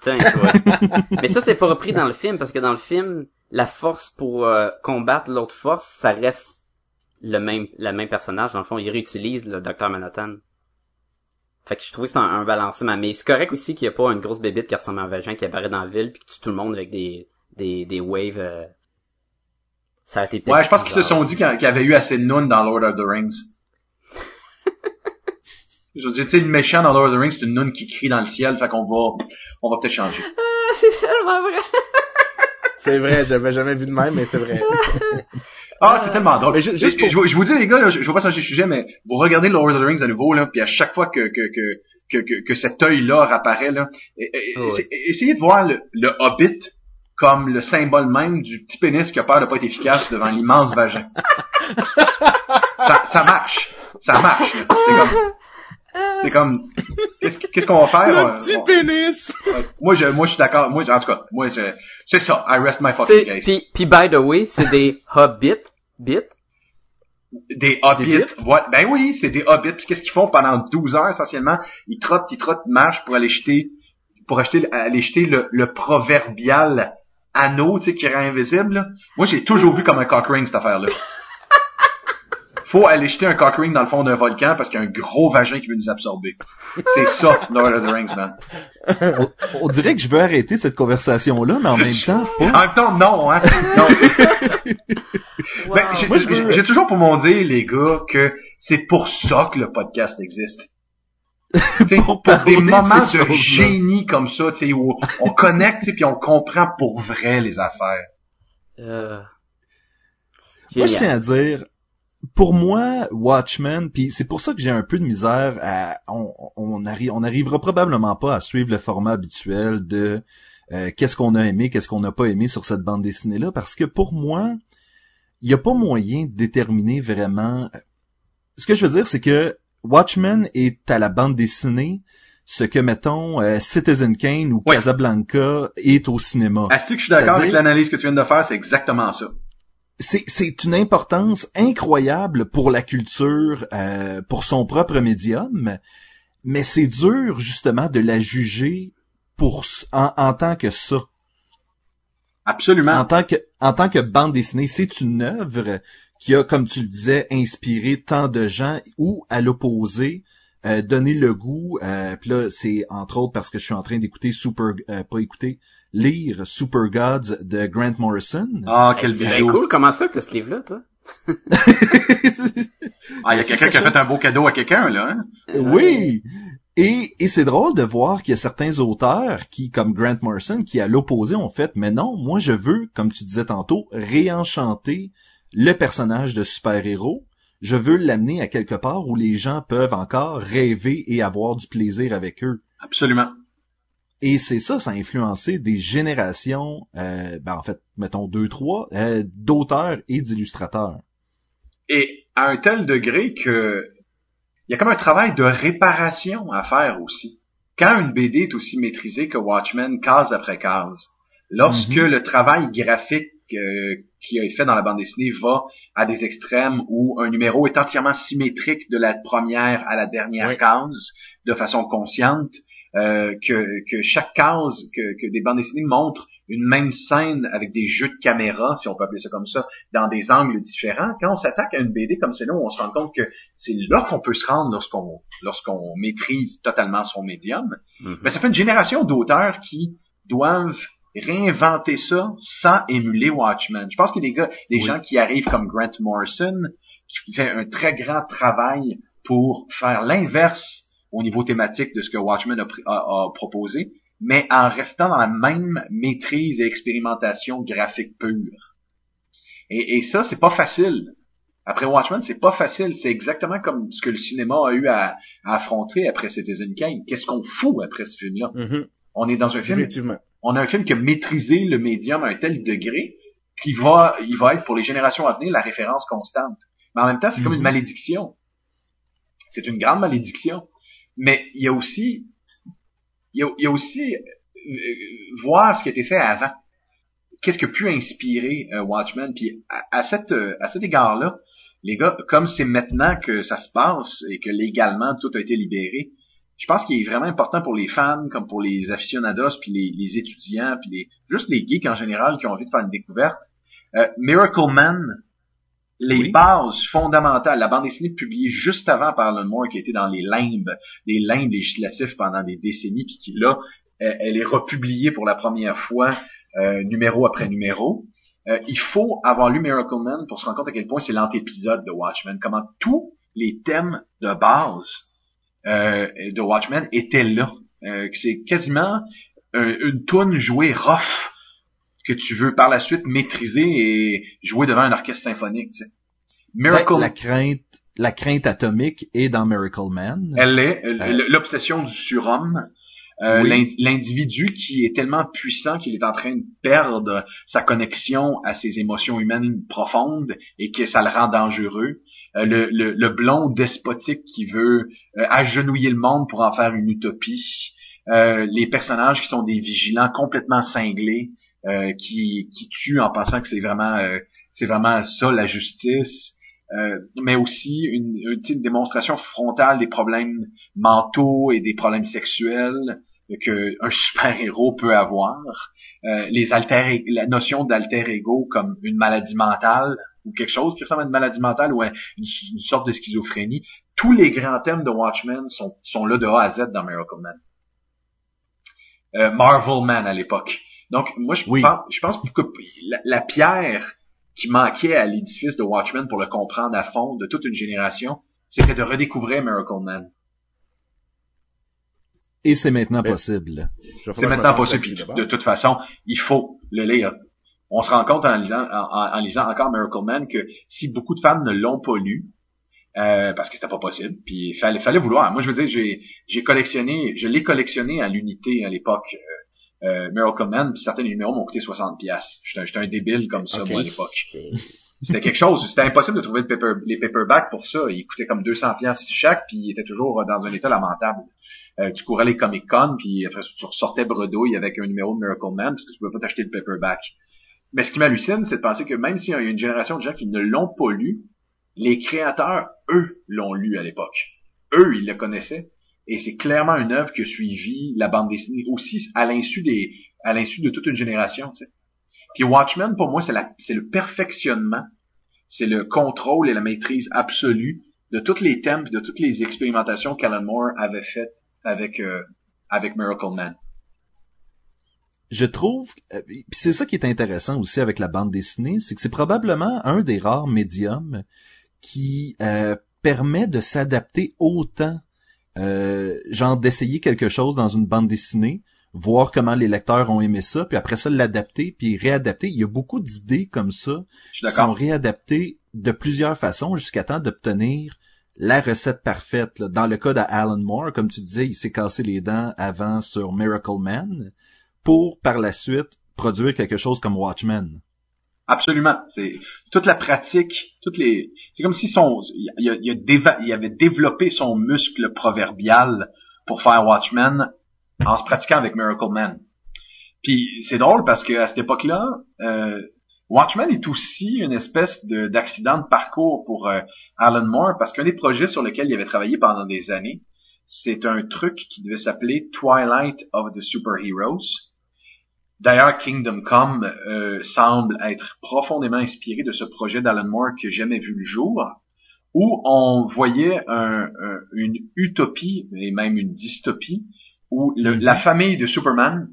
Tiens, toi. Mais ça, c'est pas repris dans le film, parce que dans le film, la force pour euh, combattre l'autre force, ça reste le même, le même personnage. Dans le fond, il réutilise le Docteur Manhattan. Fait que je trouvais que c'est un, un balancement. Mais c'est correct aussi qu'il n'y a pas une grosse bébite qui ressemble à un vagin qui apparaît dans la ville puis qui tue tout le monde avec des, des, des waves. euh, Ça a été Ouais, je pense qu'ils se sont dit qu'il y avait eu assez de nouns dans Lord of the Rings. Je veux dire, tu sais, le méchant dans Lord of the Rings, c'est une noune qui crie dans le ciel, fait qu'on va, on va peut-être changer. Ah, c'est tellement vrai. C'est vrai, j'avais jamais vu de même, mais c'est vrai. Ah, c'est tellement drôle. Mais ju- juste pour- je, vous- je vous dis, les gars, là, je, je veux pas changer de sujet, mais vous regardez Lord of the Rings à nouveau, là, puis à chaque fois que, que, que, que, que, que cet œil-là apparaît, là, et- et- Ah ouais. essayez de voir le, le Hobbit comme le symbole même du petit pénis qui a peur de pas être efficace devant l'immense vagin. ça, ça marche. Ça marche. C'est comme, c'est comme, qu'est-ce qu'on va faire? Le Euh, petit pénis! Ouais. Moi, je, moi, je suis d'accord. Moi, en tout cas, moi, je, c'est ça. I rest my fucking case. Puis, puis by the way, c'est des hobbits, bits? Des hobbits. Voilà. Ben oui, c'est des hobbits. Puis qu'est-ce qu'ils font pendant 12 heures, essentiellement? Ils trottent, ils trottent, ils marchent pour aller jeter, pour acheter, aller jeter le, le proverbial anneau, tu sais, qui rend invisible, là. Moi, j'ai toujours vu comme un cock ring, cette affaire-là. Faut aller jeter un cock ring dans le fond d'un volcan parce qu'il y a un gros vagin qui veut nous absorber. C'est ça, Lord of the Rings, man. On, on dirait que je veux arrêter cette conversation-là, mais en même temps, En même temps, non, hein. Non. Ben, j'ai toujours pour mon dire, les gars, que c'est pour ça que le podcast existe. Pour des de moments de génie comme ça, tu sais, où on connecte, puis on comprend pour vrai les affaires. Euh... Moi, je tiens à dire, pour moi, Watchmen, puis c'est pour ça que j'ai un peu de misère à, on, on, arri- on arrivera probablement pas à suivre le format habituel de euh, qu'est-ce qu'on a aimé, qu'est-ce qu'on n'a pas aimé sur cette bande dessinée là, parce que pour moi, il n'y a pas moyen de déterminer vraiment. Ce que je veux dire, c'est que Watchmen est à la bande dessinée ce que mettons euh, Citizen Kane ou Ouais. Casablanca est au cinéma. Est-ce que je suis d'accord avec l'analyse que tu viens de faire? C'est exactement ça. c'est une importance incroyable pour la culture, euh, pour son propre médium, mais c'est dur justement de la juger pour en, en tant que ça, Absolument. en tant que en tant que bande dessinée, c'est une œuvre qui a, comme tu le disais, inspiré tant de gens ou à l'opposé. euh, donné le goût, euh, puis là c'est entre autres parce que je suis en train d'écouter Super, euh, pas écouter, lire Super Gods de Grant Morrison. Ah, quel C'est bijou. bien cool. Comment ça que t'as ce livre-là, toi? Ah, il y a quelqu'un qui a fait un beau cadeau à quelqu'un, là. Hein? oui. Et, et c'est drôle de voir qu'il y a certains auteurs qui, comme Grant Morrison, qui à l'opposé ont fait, mais non, moi je veux, comme tu disais tantôt, réenchanter le personnage de super-héros. Je veux l'amener à quelque part où les gens peuvent encore rêver et avoir du plaisir avec eux. Absolument. Et c'est ça, ça a influencé des générations, euh, ben en fait, mettons deux, trois, euh, d'auteurs et d'illustrateurs. Et à un tel degré que il y a comme un travail de réparation à faire aussi. Quand une BD est aussi maîtrisée que Watchmen, case après case, lorsque Mhm. le travail graphique euh, qui a été fait dans la bande dessinée va à des extrêmes où un numéro est entièrement symétrique de la première à la dernière Oui. case, de façon consciente, euh, que, que chaque case, que, que des bandes dessinées montrent une même scène avec des jeux de caméra, si on peut appeler ça comme ça, dans des angles différents. Quand on s'attaque à une BD comme celle-là, on se rend compte que c'est là qu'on peut se rendre lorsqu'on lorsqu'on maîtrise totalement son médium. Mhm. Ben, ça fait une génération d'auteurs qui doivent réinventer ça sans émuler Watchmen. Je pense qu'il y a des gars, des Oui. gens qui arrivent comme Grant Morrison, qui fait un très grand travail pour faire l'inverse au niveau thématique de ce que Watchmen a, pr- a- a proposé, mais en restant dans la même maîtrise et expérimentation graphique pure. Et, et ça, c'est pas facile. Après Watchmen, c'est pas facile. C'est exactement comme ce que le cinéma a eu à, à affronter après Citizen Kane. Qu'est-ce qu'on fout après ce film-là? Mhm. On est dans un film Définitivement. On a un film qui a maîtrisé le médium à un tel degré qu'il va, il va être pour les générations à venir la référence constante. Mais en même temps, c'est comme Mhm. une malédiction. C'est une grande malédiction. Mais il y a aussi, il y a, il y a aussi euh, voir ce qui a été fait avant. Qu'est-ce qui a pu inspirer euh, Watchmen? Puis à, à cette, euh, à cet égard-là, les gars, comme c'est maintenant que ça se passe et que légalement tout a été libéré, je pense qu'il est vraiment important pour les fans, comme pour les aficionados, puis les, les étudiants, puis les, juste les geeks en général qui ont envie de faire une découverte. Euh, Miracle Man, les Oui. bases fondamentales, la bande dessinée publiée juste avant par Alan Moore, qui été dans les limbes, les limbes législatifs pendant des décennies, puis qui là, elle est republiée pour la première fois, euh, numéro après numéro. Euh, il faut avoir lu Miracle Man pour se rendre compte à quel point c'est l'antépisode de Watchmen, comment tous les thèmes de base de Watchmen étaient là. Euh, que c'est quasiment un- une toune jouée rough que tu veux par la suite maîtriser et jouer devant un orchestre symphonique. Tu sais. Miracle, Ben, la crainte, la crainte atomique est dans Miracle Man. elle est euh, Euh, l'obsession du surhomme. Euh, Oui. L'individu qui est tellement puissant qu'il est en train de perdre sa connexion à ses émotions humaines profondes et que ça le rend dangereux. Euh, le, le, le blond despotique qui veut euh, agenouiller le monde pour en faire une utopie. Euh, les personnages qui sont des vigilants complètement cinglés, qui, qui tuent en pensant que c'est vraiment c'est vraiment ça la justice. Euh, mais aussi une, une démonstration frontale des problèmes mentaux et des problèmes sexuels que un super héros peut avoir. Euh, les alter, la notion d'alter ego comme une maladie mentale ou quelque chose qui ressemble à une maladie mentale ou à une, une sorte de schizophrénie. Tous les grands thèmes de Watchmen sont, sont là de A à Z dans Miracle Man. Euh, Marvel Man à l'époque. Donc moi je Oui. pense, je pense que la, la pierre qui manquait à l'édifice de Watchmen pour le comprendre à fond de toute une génération, c'était de redécouvrir Miracle Man. Et c'est maintenant Ben, possible. C'est maintenant possible. De toute façon, il faut le lire. On se rend compte en lisant, en, lisant encore Miracle Man que si beaucoup de fans ne l'ont pas lu, euh, parce que c'était pas possible, puis il fallait, fallait vouloir. Moi, je veux dire, j'ai, j'ai collectionné, je l'ai collectionné à l'unité à l'époque. euh, euh, Miracle Man, puis certains numéros m'ont coûté 60 pièces. J'étais, j'étais un débile comme ça, moi, à l'époque. C'était quelque chose. C'était impossible de trouver le paper- les paperbacks pour ça. Ils coûtaient comme 200 pièces chaque, puis ils étaient toujours dans un état lamentable. Euh, tu courais les Comic Con, puis après tu ressortais bredouille avec un numéro de Miracle Man, parce que tu pouvais pas t'acheter le paperback. Mais ce qui m'hallucine, c'est de penser que même s'il y a une génération de gens qui ne l'ont pas lu, les créateurs, eux, l'ont lu à l'époque. Eux, ils le connaissaient. Et c'est clairement une œuvre qui a suivi la bande dessinée aussi à l'insu des, à l'insu de toute une génération, tu sais. Puis Watchmen, pour moi, c'est la, c'est le perfectionnement, c'est le contrôle et la maîtrise absolue de tous les thèmes de toutes les expérimentations qu'Alan Moore avait faites avec, euh, avec Miracle Man. Je trouve, euh, puis c'est ça qui est intéressant aussi avec la bande dessinée, c'est que c'est probablement un des rares médiums qui euh, permet de s'adapter autant, euh, genre d'essayer quelque chose dans une bande dessinée, voir comment les lecteurs ont aimé ça, puis après ça l'adapter, puis réadapter. Il y a beaucoup d'idées comme ça qui sont réadaptées de plusieurs façons jusqu'à temps d'obtenir la recette parfaite. Dans le cas d'Alan Moore, comme tu disais, il s'est cassé les dents avant sur Miracle Man pour par la suite produire quelque chose comme Watchmen. Absolument. C'est toute la pratique, toutes les. C'est comme si son, il, il, avait développé son muscle proverbial pour faire Watchmen en se pratiquant avec Miracle Man. Puis c'est drôle parce que à cette époque-là, euh, Watchmen est aussi une espèce d'accident de, parcours pour euh, Alan Moore parce qu'un des projets sur lesquels il avait travaillé pendant des années, c'est un truc qui devait s'appeler Twilight of the Superheroes. D'ailleurs, Kingdom Come euh, semble être profondément inspiré de ce projet d'Alan Moore qui n'a jamais vu le jour, où on voyait une utopie et même une dystopie où mm-hmm. la famille de Superman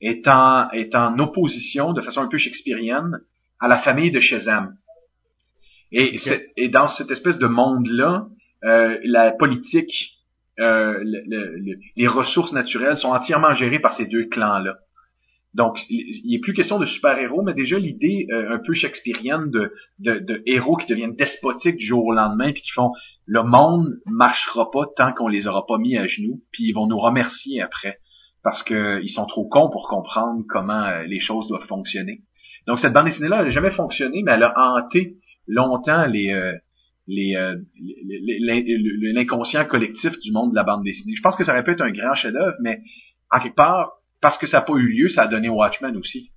est en, est en opposition de façon un peu shakespearienne à la famille de Shazam. Et, et dans cette espèce de monde-là, euh, la politique, euh, les ressources naturelles sont entièrement gérées par ces deux clans-là. Donc, il n'est plus question de super-héros, mais déjà l'idée euh, un peu shakespearienne de, de, de, héros qui deviennent despotiques du jour au lendemain, puis qui font le monde marchera pas tant qu'on les aura pas mis à genoux, puis ils vont nous remercier après parce qu'ils sont trop cons pour comprendre comment euh, les choses doivent fonctionner. Donc cette bande dessinée-là, elle n'a jamais fonctionné, mais elle a hanté longtemps les euh, les, l'inconscient collectif du monde de la bande dessinée. Je pense que ça aurait pu être un grand chef-d'œuvre, mais en quelque part, parce que ça n'a pas eu lieu, ça a donné Watchmen aussi.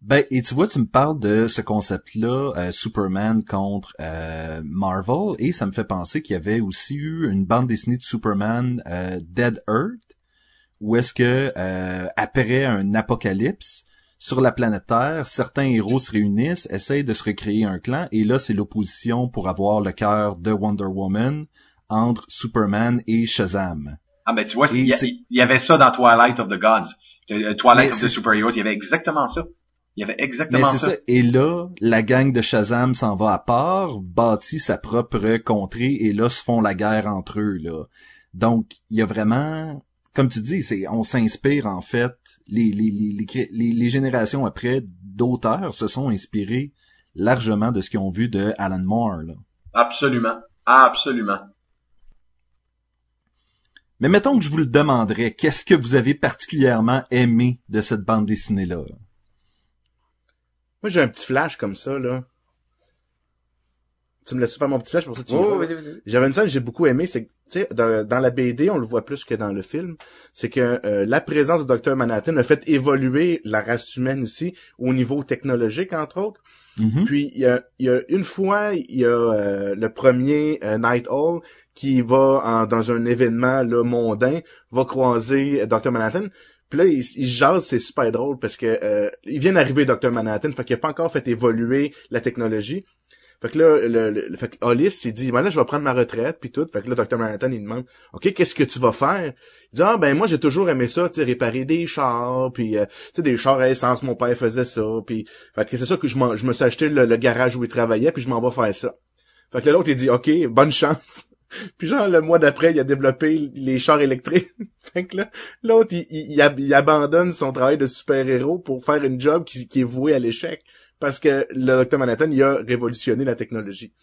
Ben, et tu vois, tu me parles de ce concept-là, euh, Superman contre euh, Marvel, et ça me fait penser qu'il y avait aussi eu une bande dessinée de Superman, euh, Dead Earth, où est-ce que après un apocalypse sur la planète Terre, certains héros se réunissent, essayent de se recréer un clan, et là c'est l'opposition pour avoir le cœur de Wonder Woman entre Superman et Shazam. Ah ben tu vois, il y, avait ça dans Twilight of the Gods. Euh, Twilight of the Superheroes, il y avait exactement ça. Il y avait exactement Mais ça. ça. Et là, la gang de Shazam s'en va à part, bâtit sa propre contrée et là se font la guerre entre eux là. Donc il y a vraiment, comme tu dis, c'est on s'inspire en fait. Les les, les, les, les générations après d'auteurs se sont inspirés largement de ce qu'ils ont vu de Alan Moore. Là. Absolument, absolument. Mais mettons que je vous le demanderais, qu'est-ce que vous avez particulièrement aimé de cette bande dessinée-là? Moi, j'ai un petit flash comme ça, là. Tu me laisses faire mon petit flash pour ça tu oh, vas-y, vas-y. J'avais une scène que j'ai beaucoup aimé, c'est que, tu sais, dans, la BD, on le voit plus que dans le film, c'est que euh, la présence de Dr. Manhattan a fait évoluer la race humaine aussi, au niveau technologique, entre autres. Mm-hmm. Puis, il y a, y a, une fois, il y a euh, le premier euh, Night Hall qui va dans un événement là, mondain, va croiser Dr. Manhattan. Puis là, il, il jase, c'est super drôle parce que euh, il vient d'arriver Dr. Manhattan, fait qu'il a pas encore fait évoluer la technologie. Fait que là, le, le fait que Hollis s'est dit, ben là, je vais prendre ma retraite, puis tout. Fait que là, Dr. Manhattan, il demande, OK, qu'est-ce que tu vas faire? Il dit, ah, ben moi, j'ai toujours aimé ça, tu réparer des chars, puis, euh, tu sais, des chars à essence, mon père faisait ça, puis... Fait que c'est ça que je, je me suis acheté le, garage où il travaillait, puis je m'en vais faire ça. Fait que l'autre, il dit, OK, bonne chance. Puis genre, le mois d'après, il a développé les chars électriques. fait que là, l'autre, il, il, abandonne son travail de super-héros pour faire une job qui, qui est vouée à l'échec. Parce que le Dr. Manhattan, il a révolutionné la technologie.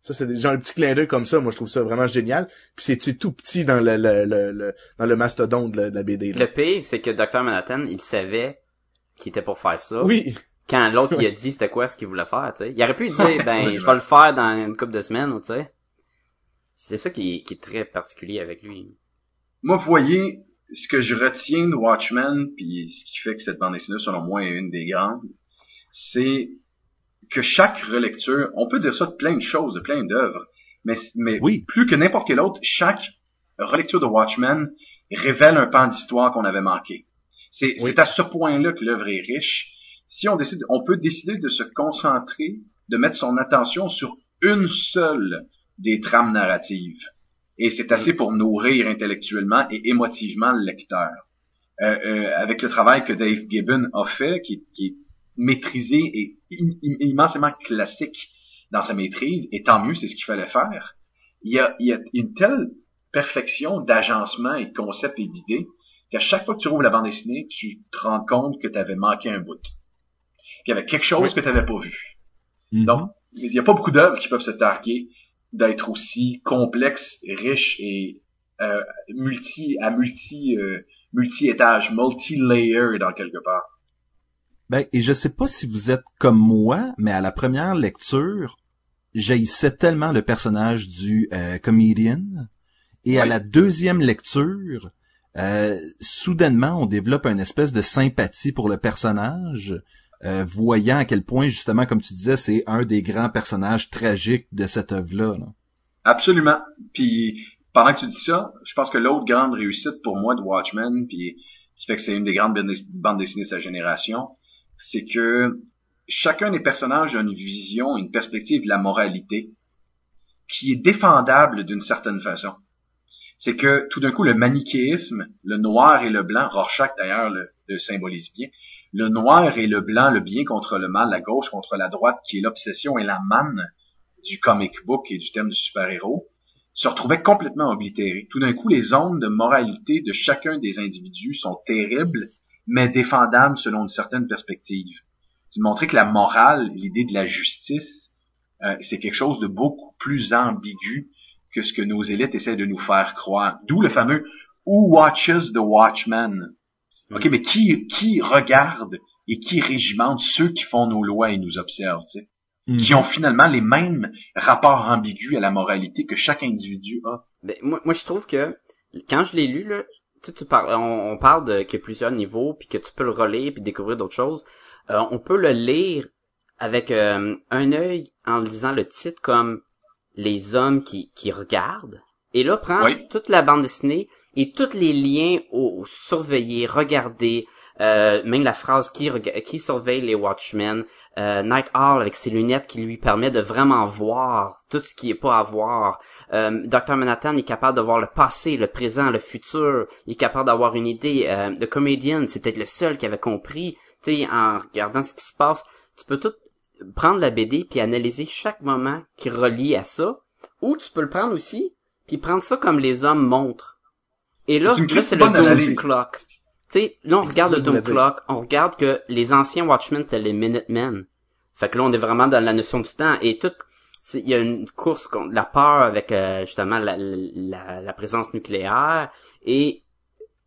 Ça, c'est genre un petit clin d'œil comme ça. Moi, je trouve ça vraiment génial. Puis c'est tout petit dans le, le, le, dans le mastodonte de la, BD. Le pire, c'est que Dr. Manhattan, il savait qu'il était pour faire ça. Oui. Quand l'autre, il a dit c'était quoi ce qu'il voulait faire, tu sais. Il aurait pu dire, ben, je vais le faire dans une couple de semaines, tu sais. C'est ça qui est, très particulier avec lui. Moi, vous voyez, ce que je retiens de Watchmen, puis ce qui fait que cette bande dessinée, selon moi, est une des grandes, c'est que chaque relecture, on peut dire ça de plein de choses, de plein d'œuvres, mais, mais oui. plus que n'importe quelle autre, chaque relecture de Watchmen révèle un pan d'histoire qu'on avait manqué. C'est à ce point-là que l'œuvre est riche. Si on décide, on peut décider de se concentrer, de mettre son attention sur une seule des trames narratives. Et c'est assez pour nourrir intellectuellement et émotivement le lecteur. euh, euh, avec le travail que Dave Gibbon a fait, qui, qui est maîtrisé et im- im- immensément classique dans sa maîtrise, et tant mieux, c'est ce qu'il fallait faire. Il y a, il y a une telle perfection d'agencement et de concept et d'idées qu'à chaque fois que tu rouvres la bande dessinée, tu te rends compte que tu avais manqué un bout. Qu'il y avait quelque chose Oui. que tu n'avais pas vu. Mhm. Donc, il n'y a pas beaucoup d'œuvres qui peuvent se targuer d'être aussi complexes, riches et euh, multi à multi euh, multi étages, multi layer dans quelque part. Ben, et je sais pas si vous êtes comme moi, mais à la première lecture, j'haïssais tellement le personnage du euh, comedian. Et à la deuxième lecture, euh, soudainement, on développe une espèce de sympathie pour le personnage, euh, voyant à quel point, justement, comme tu disais, c'est un des grands personnages tragiques de cette œuvre-là. là. Absolument. Puis pendant que tu dis ça, je pense que l'autre grande réussite pour moi de Watchmen, puis qui fait que c'est une des grandes bandes dessinées de sa génération, c'est que chacun des personnages a une vision, une perspective de la moralité qui est défendable d'une certaine façon. C'est que tout d'un coup, le manichéisme, le noir et le blanc, Rorschach d'ailleurs le, symbolise bien, le noir et le blanc, le bien contre le mal, la gauche contre la droite, qui est l'obsession et la manne du comic book et du thème du super-héros, se retrouvaient complètement oblitérés. Tout d'un coup, les zones de moralité de chacun des individus sont terribles, mais défendables selon une certaine perspective. C'est de montrer que la morale, l'idée de la justice, euh, c'est quelque chose de beaucoup plus ambigu que ce que nos élites essaient de nous faire croire. D'où le fameux Who watches the Watchman? OK, mais qui, qui regarde et qui régimente ceux qui font nos lois et nous observent, tu sais? qui ont finalement les mêmes rapports ambigus à la moralité que chaque individu a. Ben, moi, moi, je trouve que quand je l'ai lu, là, tu parles, on, on parle de qu'il y a plusieurs niveaux, puis que tu peux le relire puis découvrir d'autres choses. Euh, on peut le lire avec euh, un œil en lisant le titre comme les hommes qui, qui regardent. Et là, prends Oui. toute la bande dessinée et tous les liens au, au surveiller, regarder, euh, même la phrase qui surveille les Watchmen, euh, Night Owl avec ses lunettes qui lui permet de vraiment voir tout ce qui est pas à voir. Euh, Dr. Manhattan est capable de voir le passé, le présent, le futur. Il est capable d'avoir une idée. Euh, le comédien, c'est peut-être le seul qui avait compris. Tu sais, en regardant ce qui se passe, tu peux tout prendre la BD puis analyser chaque moment qui relie à ça. Ou tu peux le prendre aussi puis prendre ça comme les hommes montrent. Et là, là c'est le Doom. Clock. Tu sais, là on regarde le Doom. Clock, on regarde que les anciens Watchmen c'était les Minutemen. Fait que là on est vraiment dans la notion du temps et tout il y a une course contre la peur avec euh, justement la, la, la présence nucléaire et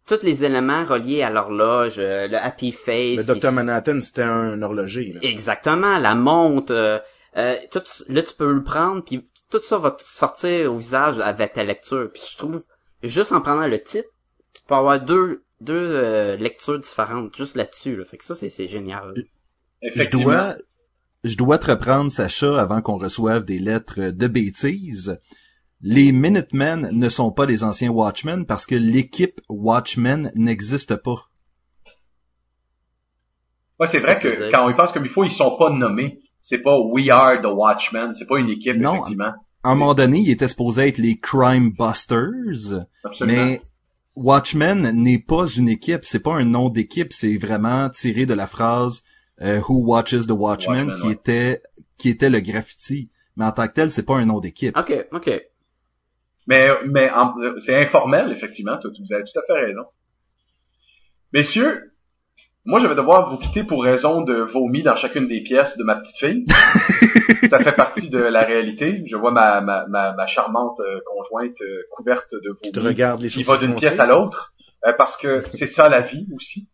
tous les éléments reliés à l'horloge, euh, le happy face. Le Dr. Manhattan, c'était un horloger. là. Exactement, la montre. euh, euh, tout, là, tu peux le prendre, puis tout ça va te sortir au visage avec ta lecture. Puis je trouve, juste en prenant le titre, tu peux avoir deux deux euh, lectures différentes juste là-dessus. Là. Fait que ça, c'est c'est génial. Je Effectivement. dois, je dois te reprendre, Sacha, avant qu'on reçoive des lettres de bêtises. Les Minutemen ne sont pas les anciens Watchmen parce que l'équipe Watchmen n'existe pas. Ouais, c'est vrai Qu'est-ce que quand on y pense comme il faut, ils sont pas nommés. C'est pas We Are the Watchmen, c'est pas une équipe, Non. effectivement. À un moment donné, ils étaient supposés être les Crime Busters, Absolument. mais Watchmen n'est pas une équipe, c'est pas un nom d'équipe, c'est vraiment tiré de la phrase Who Watches the Watchmen, Watchmen, qui ouais. était qui était le graffiti. Mais en tant que tel, c'est pas un nom d'équipe. Ok, ok. Mais, mais c'est informel, effectivement. Toi, vous avez tout à fait raison. Messieurs, moi, je vais devoir vous quitter pour raison de vomi dans chacune des pièces de ma petite fille. Ça fait partie de la réalité. Je vois ma, ma, ma, ma charmante euh, conjointe euh, couverte de Qui te vomi regarde les qui sourcils va d'une pièce à l'autre, euh, parce que c'est ça la vie aussi.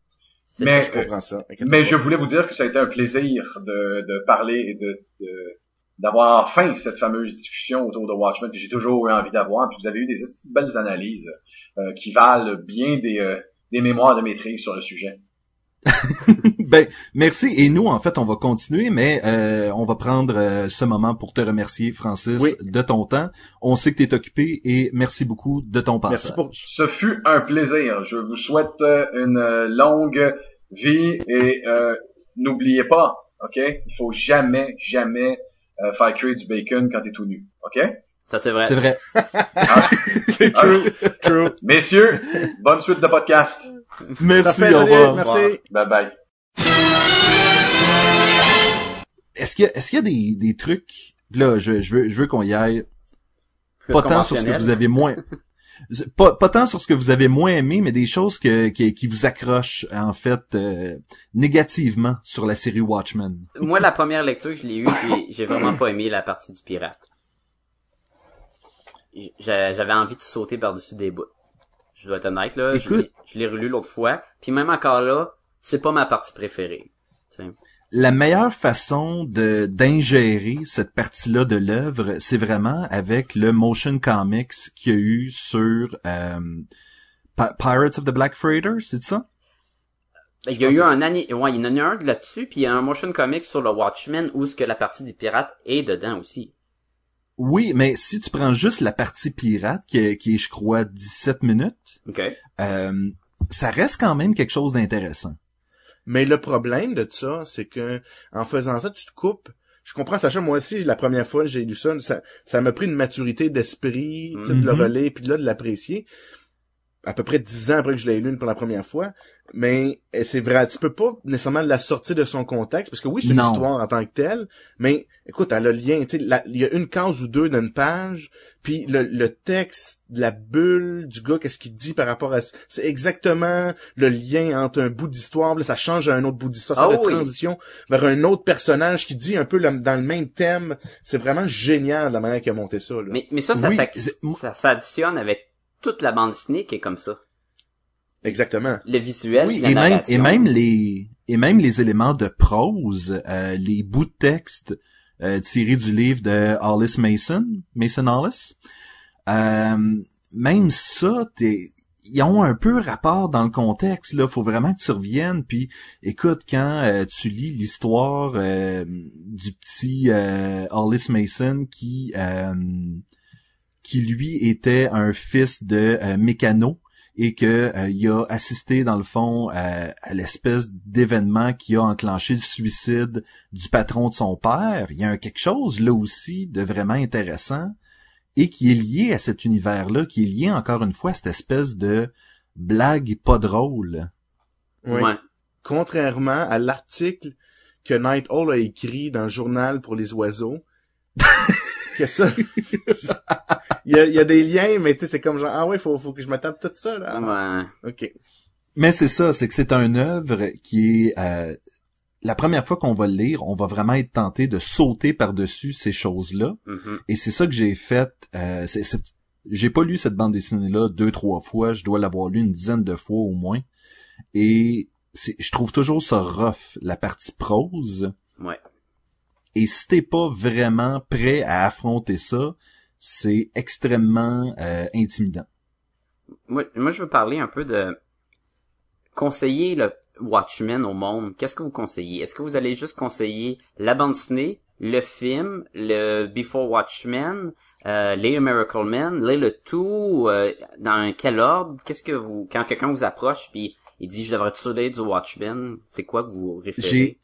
Mais, ça. Je comprends ça. inquiète Mais pas. je voulais vous dire que ça a été un plaisir de, de parler et de, de- d'avoir enfin cette fameuse discussion autour de Watchmen que j'ai toujours eu envie d'avoir. Puis vous avez eu des belles analyses euh, qui valent bien des, euh, des mémoires de maîtrise sur le sujet. ben, merci. Et nous, en fait, on va continuer, mais euh, on va prendre euh, ce moment pour te remercier, Francis, Oui. de ton temps. On sait que tu es occupé et merci beaucoup de ton passage. Merci pour... Ce fut un plaisir. Je vous souhaite euh, une longue vie et euh, n'oubliez pas, ok, il faut jamais, jamais euh, faire cuire du bacon quand t'es tout nu, ok? Ça c'est vrai. C'est vrai. C'est true, true. Messieurs, bonne suite de podcast. Merci, Parfait, au salut, revoir. merci. Bye bye. Est-ce qu'il y a, est-ce qu'il y a des, des trucs, là, je, je veux, je veux qu'on y aille, Plus pas tant sur ce que vous avez moins, pas, pas tant sur ce que vous avez moins aimé, mais des choses que, qui, qui vous accrochent, en fait, euh, négativement sur la série Watchmen. Moi, la première lecture, je l'ai eue, puis j'ai vraiment pas aimé la partie du pirate. J'avais envie de sauter par-dessus des bouts. Je dois être honnête, là. Je Écoute. l'ai- Je l'ai relu l'autre fois, puis même encore là, c'est pas ma partie préférée. La meilleure façon de d'ingérer cette partie-là de l'œuvre, c'est vraiment avec le motion comics qu'il y a eu sur euh, Pi- Pirates of the Black Freighter, c'est ça? Ben, Il y a eu un ani... ouais, il y en a eu un là-dessus, puis il y a un motion comic sur le Watchmen où ce que la partie des pirates est dedans aussi. Oui, mais si tu prends juste la partie pirate, qui est, qui est, je crois, 17 minutes, euh, ça reste quand même quelque chose d'intéressant. Mais le problème de ça, c'est que en faisant ça, tu te coupes. Je comprends, Sacha, moi aussi, la première fois que j'ai lu ça, ça, ça m'a pris une maturité d'esprit, tu sais, de le Mhm. relire, puis de là, de l'apprécier. À peu près dix ans après que je l'ai lu pour la première fois. Mais eh, c'est vrai, tu peux pas nécessairement la sortir de son contexte, parce que oui, c'est une histoire en tant que telle, mais écoute, elle a le lien, tu sais, il y a une case ou deux d'une page, puis le, le texte, la bulle du gars, qu'est-ce qu'il dit par rapport à... ça, C'est exactement le lien entre un bout d'histoire, là, ça change à un autre bout d'histoire, c'est la oui. transition vers un autre personnage qui dit un peu le- dans le même thème. C'est vraiment génial la manière qu'il a monté ça. Là. Mais, mais ça, ça, Oui, ça, ça s'additionne avec toute la bande dessinée qui est comme ça. Exactement. Le visuel, Oui, la et même, et même les, et même les éléments de prose, euh, les bouts de texte euh, tirés du livre de Hollis Mason, Mason Hollis, euh, même ça, t'es, ils ont un peu rapport dans le contexte, là. Faut vraiment que tu reviennes. Puis, écoute, quand euh, tu lis l'histoire euh, du petit euh, Hollis Mason qui, euh, qui lui était un fils de euh, mécano et que euh, il a assisté dans le fond à, à l'espèce d'événement qui a enclenché le suicide du patron de son père. Il y a un quelque chose là aussi de vraiment intéressant et qui est lié à cet univers-là, qui est lié encore une fois à cette espèce de blague pas drôle. Oui. Ouais. Contrairement à l'article que Night Owl a écrit dans le journal pour les oiseaux. que ça, il y a, il y a des liens, mais tu sais, c'est comme genre, ah ouais, faut, faut que je me tape tout ça, là. Ouais. Ok. Mais c'est ça, c'est que c'est un œuvre qui est euh, la première fois qu'on va le lire, on va vraiment être tenté de sauter par-dessus ces choses-là. Mhm. Et c'est ça que j'ai fait. Euh, c'est, c'est- j'ai pas lu cette bande dessinée-là deux, trois fois. Je dois l'avoir lu une dizaine de fois au moins. Et c'est, je trouve toujours ça rough, la partie prose. Ouais. Et si t'es pas vraiment prêt à affronter ça, c'est extrêmement euh, intimidant. Moi, moi, je veux parler un peu de conseiller le Watchmen au monde. Qu'est-ce que vous conseillez? Est-ce que vous allez juste conseiller la bande dessinée, le film, le Before Watchmen, euh, les Miracle Men, lire le tout, euh, dans quel ordre? Qu'est-ce que vous, quand quelqu'un vous approche puis il dit je devrais-tu lire du Watchmen, c'est quoi que vous référez?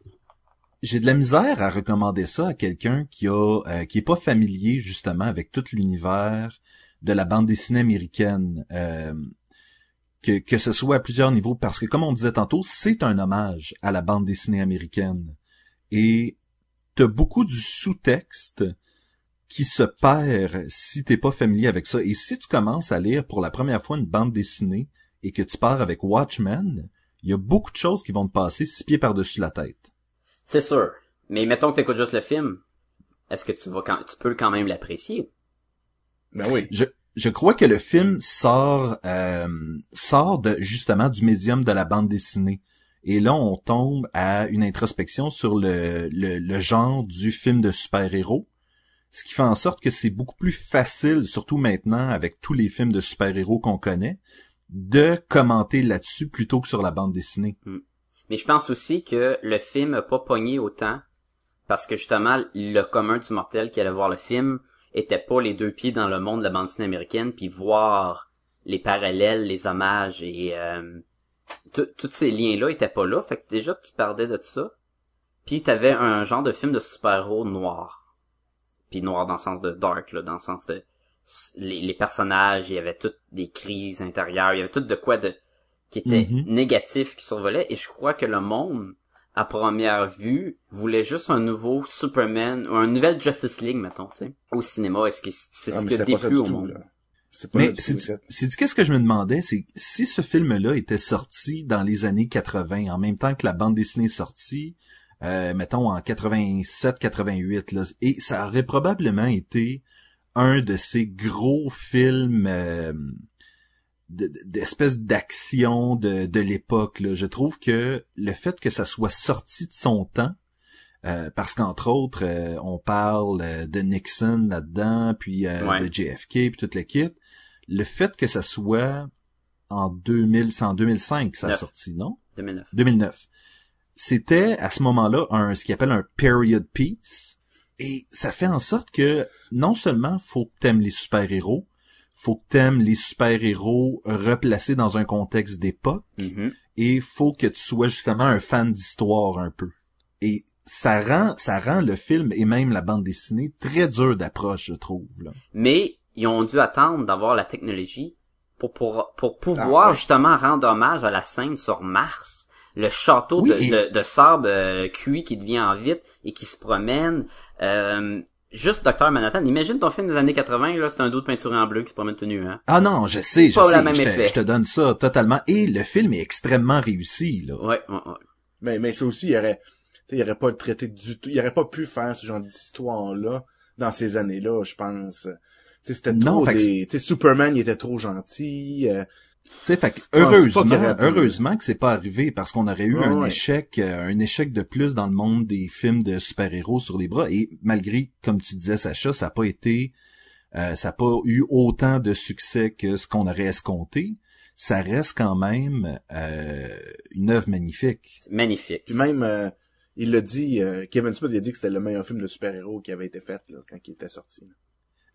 J'ai de la misère à recommander ça à quelqu'un qui a euh, qui est pas familier justement avec tout l'univers de la bande dessinée américaine euh, que que ce soit à plusieurs niveaux. Parce que comme on disait tantôt c'est un hommage à la bande dessinée américaine. Et t'as beaucoup du sous-texte qui se perd si t'es pas familier avec ça. Et si tu commences à lire pour la première fois une bande dessinée et que tu pars avec Watchmen il y a beaucoup de choses qui vont te passer six pieds par-dessus la tête C'est sûr. Mais mettons que t'écoutes juste le film. Est-ce que tu vas quand, tu peux quand même l'apprécier? Ben oui. Je, je crois que le film sort euh, sort de justement du médium de la bande dessinée. Et là, on tombe à une introspection sur le, le, le genre du film de super-héros. Ce qui fait en sorte que c'est beaucoup plus facile, surtout maintenant avec tous les films de super-héros qu'on connaît, de commenter là-dessus plutôt que sur la bande dessinée. Mais je pense aussi que le film a pas pogné autant parce que justement le commun du mortel qui allait voir le film était pas les deux pieds dans le monde de la bande dessinée américaine puis voir les parallèles, les hommages et euh, tout- tous ces liens-là étaient pas là. Fait que déjà tu perdais de ça. Puis t'avais un genre de film de super-héros noir. Puis noir dans le sens de dark, là, dans le sens de les, les personnages, il y avait toutes des crises intérieures, il y avait tout de quoi de qui était Mhm. négatif qui survolait et je crois que le monde à première vue voulait juste un nouveau Superman ou un nouvel Justice League mettons tu sais au cinéma est-ce que c'est Ah, ce mais qui a c'était pas ça déplu du au tout, monde? là. C'est pas Mais du c'est c'est qu'est-ce que je me demandais, c'est si ce film-là était sorti dans les années 80, en même temps que la bande dessinée est sortie, euh, mettons en 87-88, là, et ça aurait probablement été un de ces gros films euh, d'espèce d'action de, de l'époque. Je trouve que le fait que ça soit sorti de son temps, euh, parce qu'entre autres, euh, on parle euh, de Nixon là-dedans, puis euh, Ouais. de JFK, puis toute le kit. Le fait que ça soit en 2000, c'est en 2005 que ça a sorti, non? 2009 2009. C'était à ce moment-là un ce qu'il appelle un period piece et ça fait en sorte que non seulement faut que t'aimes les super-héros, faut que t'aimes les super-héros replacés dans un contexte d'époque Mhm. et faut que tu sois justement un fan d'histoire un peu. Et ça rend ça rend le film et même la bande dessinée très dur d'approche, je trouve. Là. mais ils ont dû attendre d'avoir la technologie pour pour, pour pouvoir Ah, ouais. justement rendre hommage à la scène sur Mars le château Oui, de, et- de, de sable euh, cuit qui devient en vitre et qui se promène euh, juste Docteur Manhattan imagine ton film des années 80 là c'est un dos de peinture en bleu qui se promène tout nu hein Ah non, je sais, je Pas sais, le même je te, effet. je te donne ça totalement. Et le film est extrêmement réussi. Là. ouais, ouais, ouais. Mais, mais ça aussi, il aurait, tu sais, il aurait pas traité du tout, il aurait pas pu faire ce genre d'histoire-là dans ces années-là, je pense. Tu sais, c'était Non, trop des, sais, Superman, il était trop gentil, euh, sais, fait heureusement, heureusement que c'est pas arrivé parce qu'on aurait eu Ouais, un ouais. échec, euh, un échec de plus dans le monde des films de super-héros sur les bras. Et malgré, comme tu disais, Sacha, ça n'a pas été, euh, ça n'a pas eu autant de succès que ce qu'on aurait escompté. Ça reste quand même euh, une œuvre magnifique. Magnifique puis même, euh, il l'a dit, euh, Kevin Smith, il a dit que c'était le meilleur film de super-héros qui avait été fait, là, quand il était sorti. là.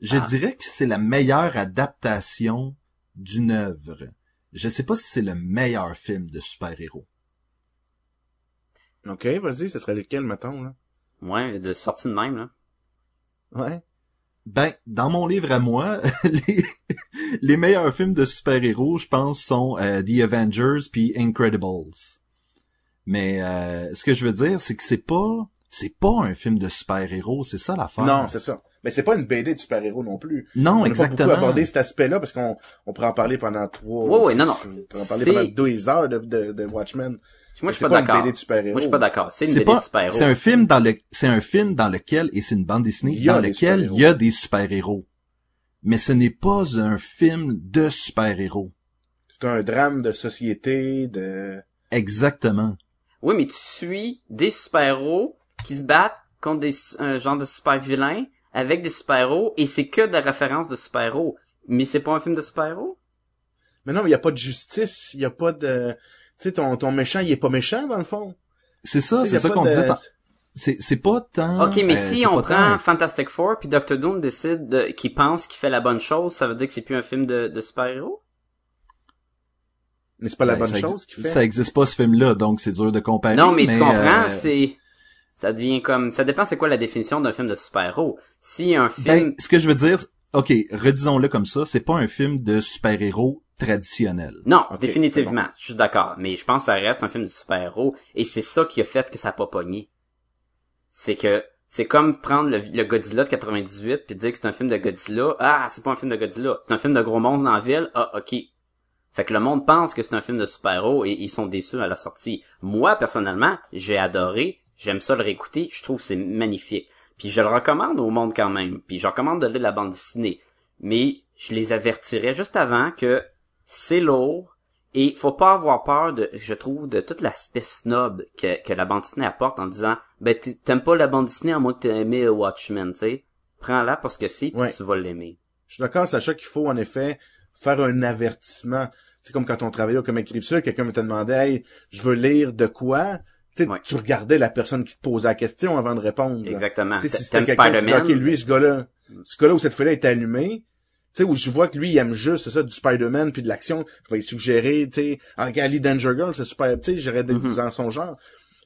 Je Ah. dirais que c'est la meilleure adaptation d'une œuvre. Je sais pas si c'est le meilleur film de super-héros. Ok, vas-y, ce serait lequel, mettons, là? ouais de sortie de même là Ouais. Ben, dans mon livre à moi, les, les meilleurs films de super-héros, je pense, sont euh, The Avengers puis Incredibles. Mais euh, ce que je veux dire, c'est que c'est pas c'est pas un film de super-héros, c'est ça l'affaire. Non, c'est ça. Mais c'est pas une BD de super-héros non plus. non, on n'a pas exactement. beaucoup abordé cet aspect-là parce qu'on on pourrait en parler pendant trois. Ouais, ouais, non, non. On pourrait en parler pendant deux heures de, de, de Watchmen. moi je suis C'est pas une d'accord BD de super-héros. moi je suis pas d'accord c'est une C'est BD de super-héros c'est un film dans le c'est un film dans lequel et c'est une bande dessinée Il y a dans des lequel super-héros. il y a des super-héros. Mais ce n'est pas un film de super-héros. C'est un drame de société, de... Exactement. Oui, mais tu suis des super-héros qui se battent contre des un genre de super-vilains avec des super-héros et c'est que des références de super-héros. Mais c'est pas un film de super-héros? Mais non, mais il y a pas de justice, il y a pas de... Tu sais, ton, ton méchant, il est pas méchant, dans le fond. C'est ça, c'est ça qu'on de- disait. C'est c'est pas tant. Ok, mais euh, si on prend tant Fantastic Four puis Doctor Doom décide de, qu'il pense qu'il fait la bonne chose, ça veut dire que c'est plus un film de, de super-héros? Mais c'est pas la Ben, bonne ex- chose qu'il fait. Ça existe pas ce film-là, donc c'est dur de comparer. non, mais, tu comprends, euh, c'est, ça devient comme, ça dépend c'est quoi la définition d'un film de super-héros. Si un film, Ben, ce que je veux dire, ok, redisons-le comme ça, c'est pas un film de super-héros traditionnel. Non, définitivement. Je suis d'accord. Mais je pense que ça reste un film de super-héros. Et c'est ça qui a fait que ça a pas pogné. C'est que, c'est comme prendre le, le Godzilla de 98 puis dire que c'est un film de Godzilla. Ah, c'est pas un film de Godzilla. C'est un film de gros monstres dans la ville. Ah, ok. Fait que le monde pense que c'est un film de super-héros et ils sont déçus à la sortie. Moi, personnellement, j'ai adoré. J'aime ça le réécouter. Je trouve que c'est magnifique. Puis je le recommande au monde quand même. Puis je recommande de lire la bande dessinée. Mais je les avertirais juste avant que c'est lourd et faut pas avoir peur de, je trouve, de tout l'aspect snob que, que la bande dessinée apporte en disant, ben t'aimes pas la bande dessinée à moins que t'aies aimé Watchmen, tu sais. Prends-la parce que Ouais. tu vas l'aimer. Je suis d'accord, Sacha, qu'il faut, en effet, faire un avertissement. C'est comme quand on travaillait Relief Sur, quelqu'un me te demandait, hey, je veux lire de quoi? Tu sais, Ouais. tu regardais la personne qui te posait la question avant de répondre. là. Exactement. Si T'a- c'était quelqu'un qui disait? OK, lui, ce gars-là, ce gars-là où cette feuille-là est allumée, tu sais, où je vois que lui, il aime juste, c'est ça, du Spider-Man puis de l'action, je vais lui suggérer, tu sais, ah, regarde, Ali Danger Girl, c'est super, tu sais, j'aurais des Mhm. dans son genre.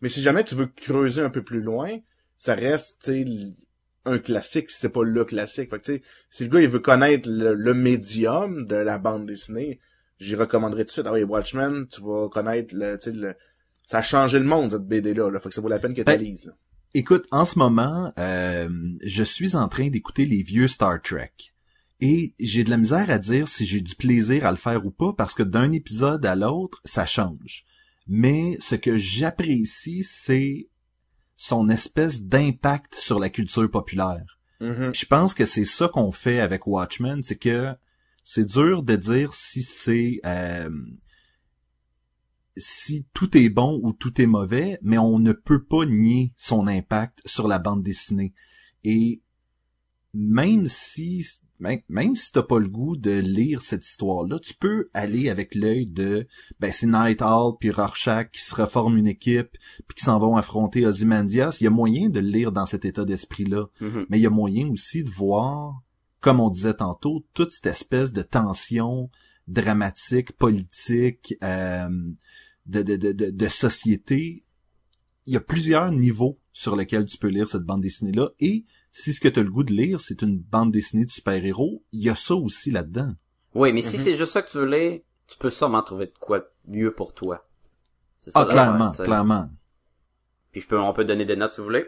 Mais si jamais tu veux creuser un peu plus loin, ça reste, tu sais, un classique, si c'est pas le classique. Fait que, si le gars, il veut connaître le, le médium de la bande dessinée, j'y recommanderais tout de suite. Ah oui, Watchmen, tu vas connaître le, tu sais, le, ça a changé le monde, cette BD-là, là. Fait que ça vaut la peine que tu Ben, lises, là. Écoute, en ce moment, euh, je suis en train d'écouter les vieux Star Trek. Et j'ai de la misère à dire si j'ai du plaisir à le faire ou pas, parce que d'un épisode à l'autre, ça change. Mais ce que j'apprécie, c'est son espèce d'impact sur la culture populaire. Mhm. Je pense que c'est ça qu'on fait avec Watchmen, c'est que c'est dur de dire si c'est euh, si tout est bon ou tout est mauvais, mais on ne peut pas nier son impact sur la bande dessinée. Et même si même, même si t'as pas le goût de lire cette histoire-là, tu peux aller avec l'œil de ben c'est Night Owl puis Rorschach qui se reforment une équipe puis qui s'en vont affronter Ozymandias. Il y a moyen de le lire dans cet état d'esprit-là Mhm. mais il y a moyen aussi de voir, comme on disait tantôt, toute cette espèce de tension dramatique, politique, euh, de, de, de, de, de société. Il y a plusieurs niveaux sur lesquels tu peux lire cette bande dessinée-là, et si ce que tu as le goût de lire, c'est une bande dessinée de super-héros, il y a ça aussi là-dedans. Oui, mais si Mhm. c'est juste ça que tu veux lire, tu peux sûrement trouver de quoi mieux pour toi. C'est ça Ah, clairement, clairement. Puis je peux, on peut donner des notes si vous voulez.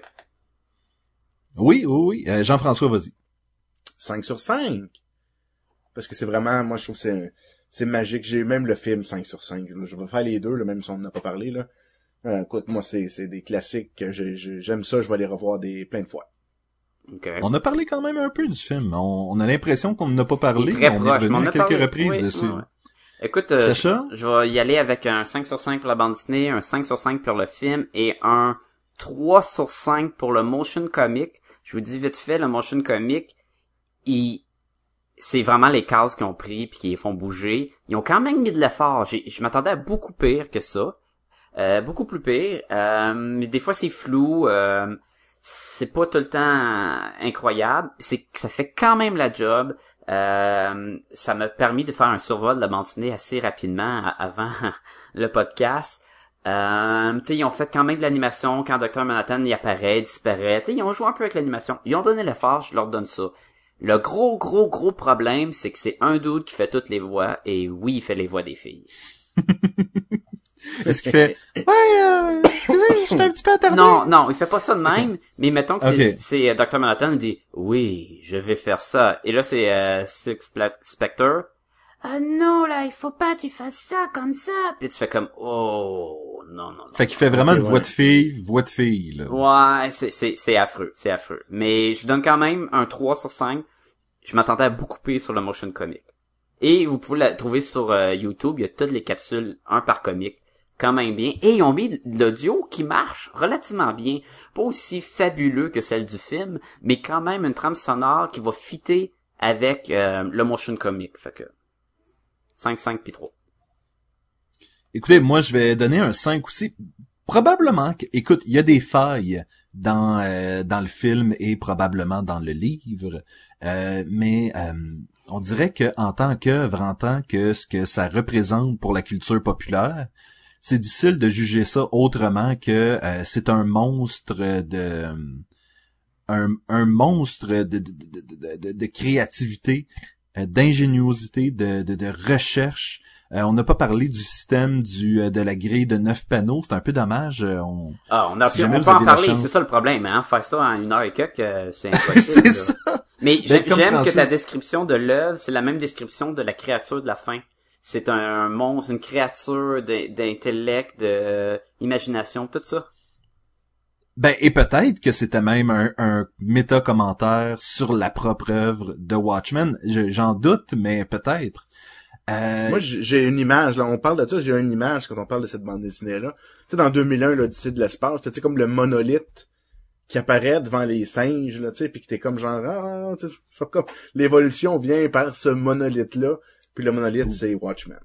Oui, oui, oui. Euh, Jean-François, vas-y. 5 sur 5. Parce que c'est vraiment, moi, je trouve que c'est, c'est magique. J'ai eu même le film 5 sur 5. là. Je vais faire les deux, là, même si on n'en a pas parlé, là. Euh, écoute, moi, c'est, c'est des classiques que j'ai- j'ai- j'aime ça, je vais les revoir des, plein de fois. Ok. On a parlé quand même un peu du film. On, on a l'impression qu'on n'a pas parlé. très on proche, est revenu on à a quelques parlé. reprises Oui, dessus. ouais. Écoute, euh, Sacha? je vais y aller avec un 5 sur 5 pour la bande dessinée, un 5 sur 5 pour le film et un 3 sur 5 pour le motion comic. Je vous dis vite fait, le motion comic, il, c'est vraiment les cases qu'ils ont pris puis qui font bouger. Ils ont quand même mis de l'effort. Je m'attendais à beaucoup pire que ça. Euh, beaucoup plus pire. Euh, mais des fois c'est flou. Euh, c'est pas tout le temps incroyable. C'est ça fait quand même la job. Euh, ça m'a permis de faire un survol de la bande assez rapidement avant le podcast. Euh, ils ont fait quand même de l'animation quand Dr. Manhattan y apparaît, disparaît. Tu sais, ils ont joué un peu avec l'animation. Ils ont donné l'effort, je leur donne ça. Le gros, gros, gros problème, c'est que c'est un dude qui fait toutes les voix, et oui, il fait les voix des filles. Est-ce qu'il fait Ouais, euh, excusez, je suis un petit peu attardé. Non, non, il fait pas ça de même, mais mettons que c'est- euh, Dr. Manhattan il dit oui, je vais faire ça. Et là c'est euh, Six Spectre. Ah non là, il faut pas que tu fasses ça comme ça. Puis tu fais comme oh non non non. Fait qu'il fait vraiment une ouais. voix de fille, voix de fille, là. Ouais, c'est c'est c'est affreux, c'est affreux. Mais je donne quand même un 3 sur 5. Je m'attendais à beaucoup pire sur le motion comic. Et vous pouvez la trouver sur euh, YouTube, il y a toutes les capsules un par comic quand même bien et ils ont mis de l'audio qui marche relativement bien, pas aussi fabuleux que celle du film, mais quand même une trame sonore qui va fitter avec euh, le motion comic. Fait que 5 5 puis 3. Écoutez, moi, je vais donner un 5 aussi. Probablement que, écoute, il y a des failles dans euh, dans le film et probablement dans le livre, euh, mais euh, on dirait que en tant qu'œuvre, en tant que ce que ça représente pour la culture populaire, c'est difficile de juger ça autrement que euh, c'est un monstre de un, un monstre de, de, de, de, créativité, d'ingéniosité, de, de, de recherche. Euh, on n'a pas parlé du système du euh, de la grille de neuf panneaux. C'est un peu dommage. euh, on... Ah, on a Si peut en parler, c'est ça le problème, hein. Faire ça en une heure et quelques, euh, c'est impossible. ça. Mais j'aime que ta description de l'œuvre, c'est la même description de la créature de la fin. C'est un monstre, une créature d'intellect, de euh, imagination, tout ça. Ben et peut-être que c'était même un, un méta-commentaire sur la propre œuvre de Watchmen. Je- J'en doute, mais peut-être. Euh, Moi, j'ai une image, là, on parle de ça, j'ai une image quand on parle de cette bande dessinée-là. Tu sais, dans 2001, l'Odyssée de l'espace, tu sais, comme le monolithe qui apparaît devant les singes, là, tu sais, puis que t'es comme genre, ah, tu sais, comme, l'évolution vient par ce monolithe-là, puis le monolithe, c'est Watchmen.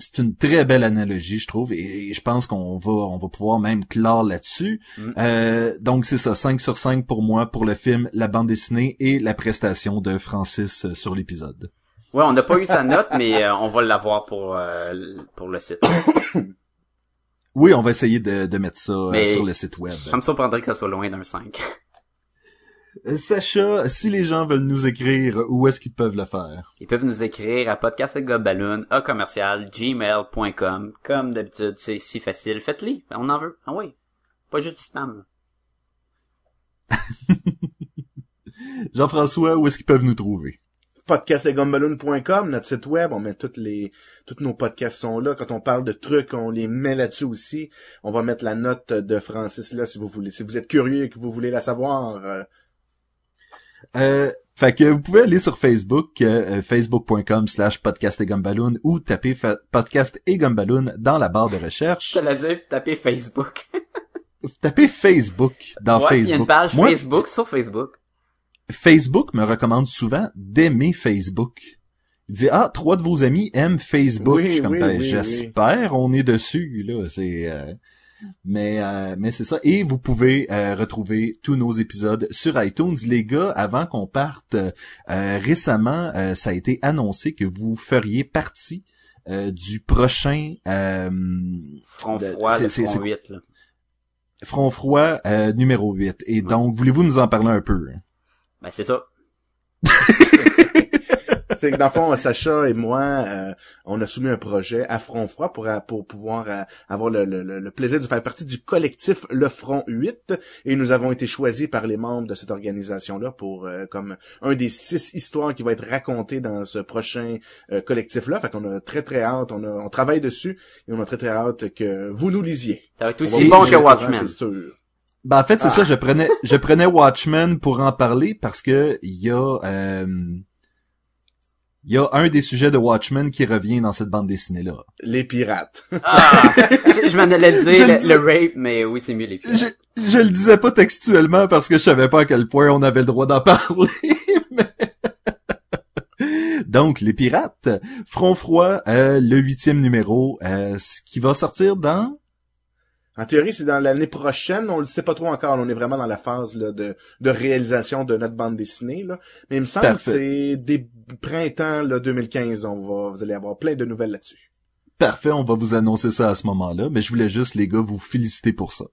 C'est une très belle analogie, je trouve, et, et je pense qu'on va on va pouvoir même clore là-dessus. Mm. Euh, donc c'est ça, 5 sur 5 pour moi pour le film, la bande dessinée et la prestation de Francis euh, sur l'épisode. Ouais, on n'a pas eu sa note, mais euh, on va l'avoir pour euh, pour le site. Oui, on va essayer de, de mettre ça euh, Mais sur le site web. Ça me surprendrait que ça soit loin d'un 5. Euh, Sacha, si les gens veulent nous écrire, où est-ce qu'ils peuvent le faire? Ils peuvent nous écrire à podcastgobaloon, à commercial, gmail.com. Comme d'habitude, c'est si facile. Faites-les. On en veut. Ah oui. Pas juste du spam. Jean-François, où est-ce qu'ils peuvent nous trouver? podcastlegumballoon.com, notre site web, on met toutes les, tous nos podcasts sont là. Quand on parle de trucs, on les met là-dessus aussi. On va mettre la note de Francis là, si vous voulez, si vous êtes curieux et que vous voulez la savoir. euh, Euh, fait que vous pouvez aller sur Facebook, euh, facebook.com slash podcast et gumballoon ou taper podcast et gumballoon dans la barre de recherche. Je dit, tapez Facebook. Tapez Facebook dans ouais, il y a Facebook. une page Moi, Facebook sur Facebook. Facebook me recommande souvent d'aimer Facebook. Il dit ah trois de vos amis aiment Facebook. Oui, Je suis comme oui, ben, oui, j'espère on est dessus là. C'est euh, mais euh, mais c'est ça. Et vous pouvez euh, retrouver tous nos épisodes sur iTunes. Les gars avant qu'on parte euh, récemment euh, ça a été annoncé que vous feriez partie euh, du prochain euh, Front de- froid, c'est- le front c'est- 8, là. Front froid numéro 8 et donc voulez-vous nous en parler un peu Ben, c'est ça. C'est que dans le fond, Sacha et moi, euh, on a soumis un projet à Front Froid pour, euh, pour pouvoir euh, avoir le, le- le- plaisir de faire partie du collectif Le Front 8. Et nous avons été choisis par les membres de cette organisation-là pour euh, comme un des six histoires qui va être racontées dans ce prochain euh, collectif-là. Fait qu'on a très très hâte, on, a, on travaille dessus et on a très très hâte que vous nous lisiez. Ça va être va aussi bon que Watchmen. C'est sûr. Ben en fait c'est Ah. ça, je prenais je prenais Watchmen pour en parler parce que il y a euh, il y a un des sujets de Watchmen qui revient dans cette bande dessinée là. Les pirates. Ah! je m'en allais dire le le, dis- le rape, mais oui, c'est mieux les. Je je le disais pas textuellement parce que je savais pas à quel point on avait le droit d'en parler. mais- Donc les pirates, Front froid, euh, le huitième numéro, euh, ce qui va sortir dans En théorie, c'est dans l'année prochaine. On le sait pas trop encore. On est vraiment dans la phase là, de, de réalisation de notre bande dessinée. Là. Mais il me semble Parfait. que c'est des printemps là, 2015. On va, vous allez avoir plein de nouvelles là-dessus. Parfait, on va vous annoncer ça à ce moment-là, mais je voulais juste les gars vous féliciter pour ça.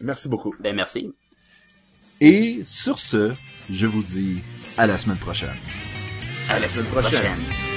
Merci beaucoup. Ben, merci. Et sur ce, je vous dis à la semaine prochaine. À la semaine prochaine.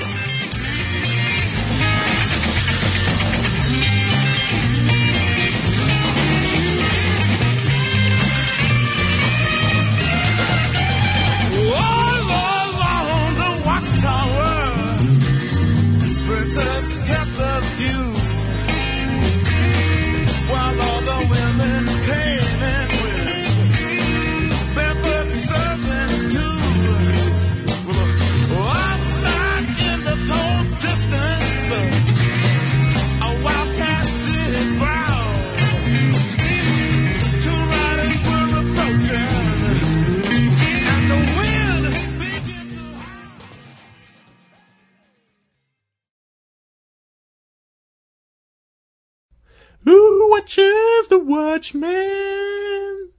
Who watches the Watchmen?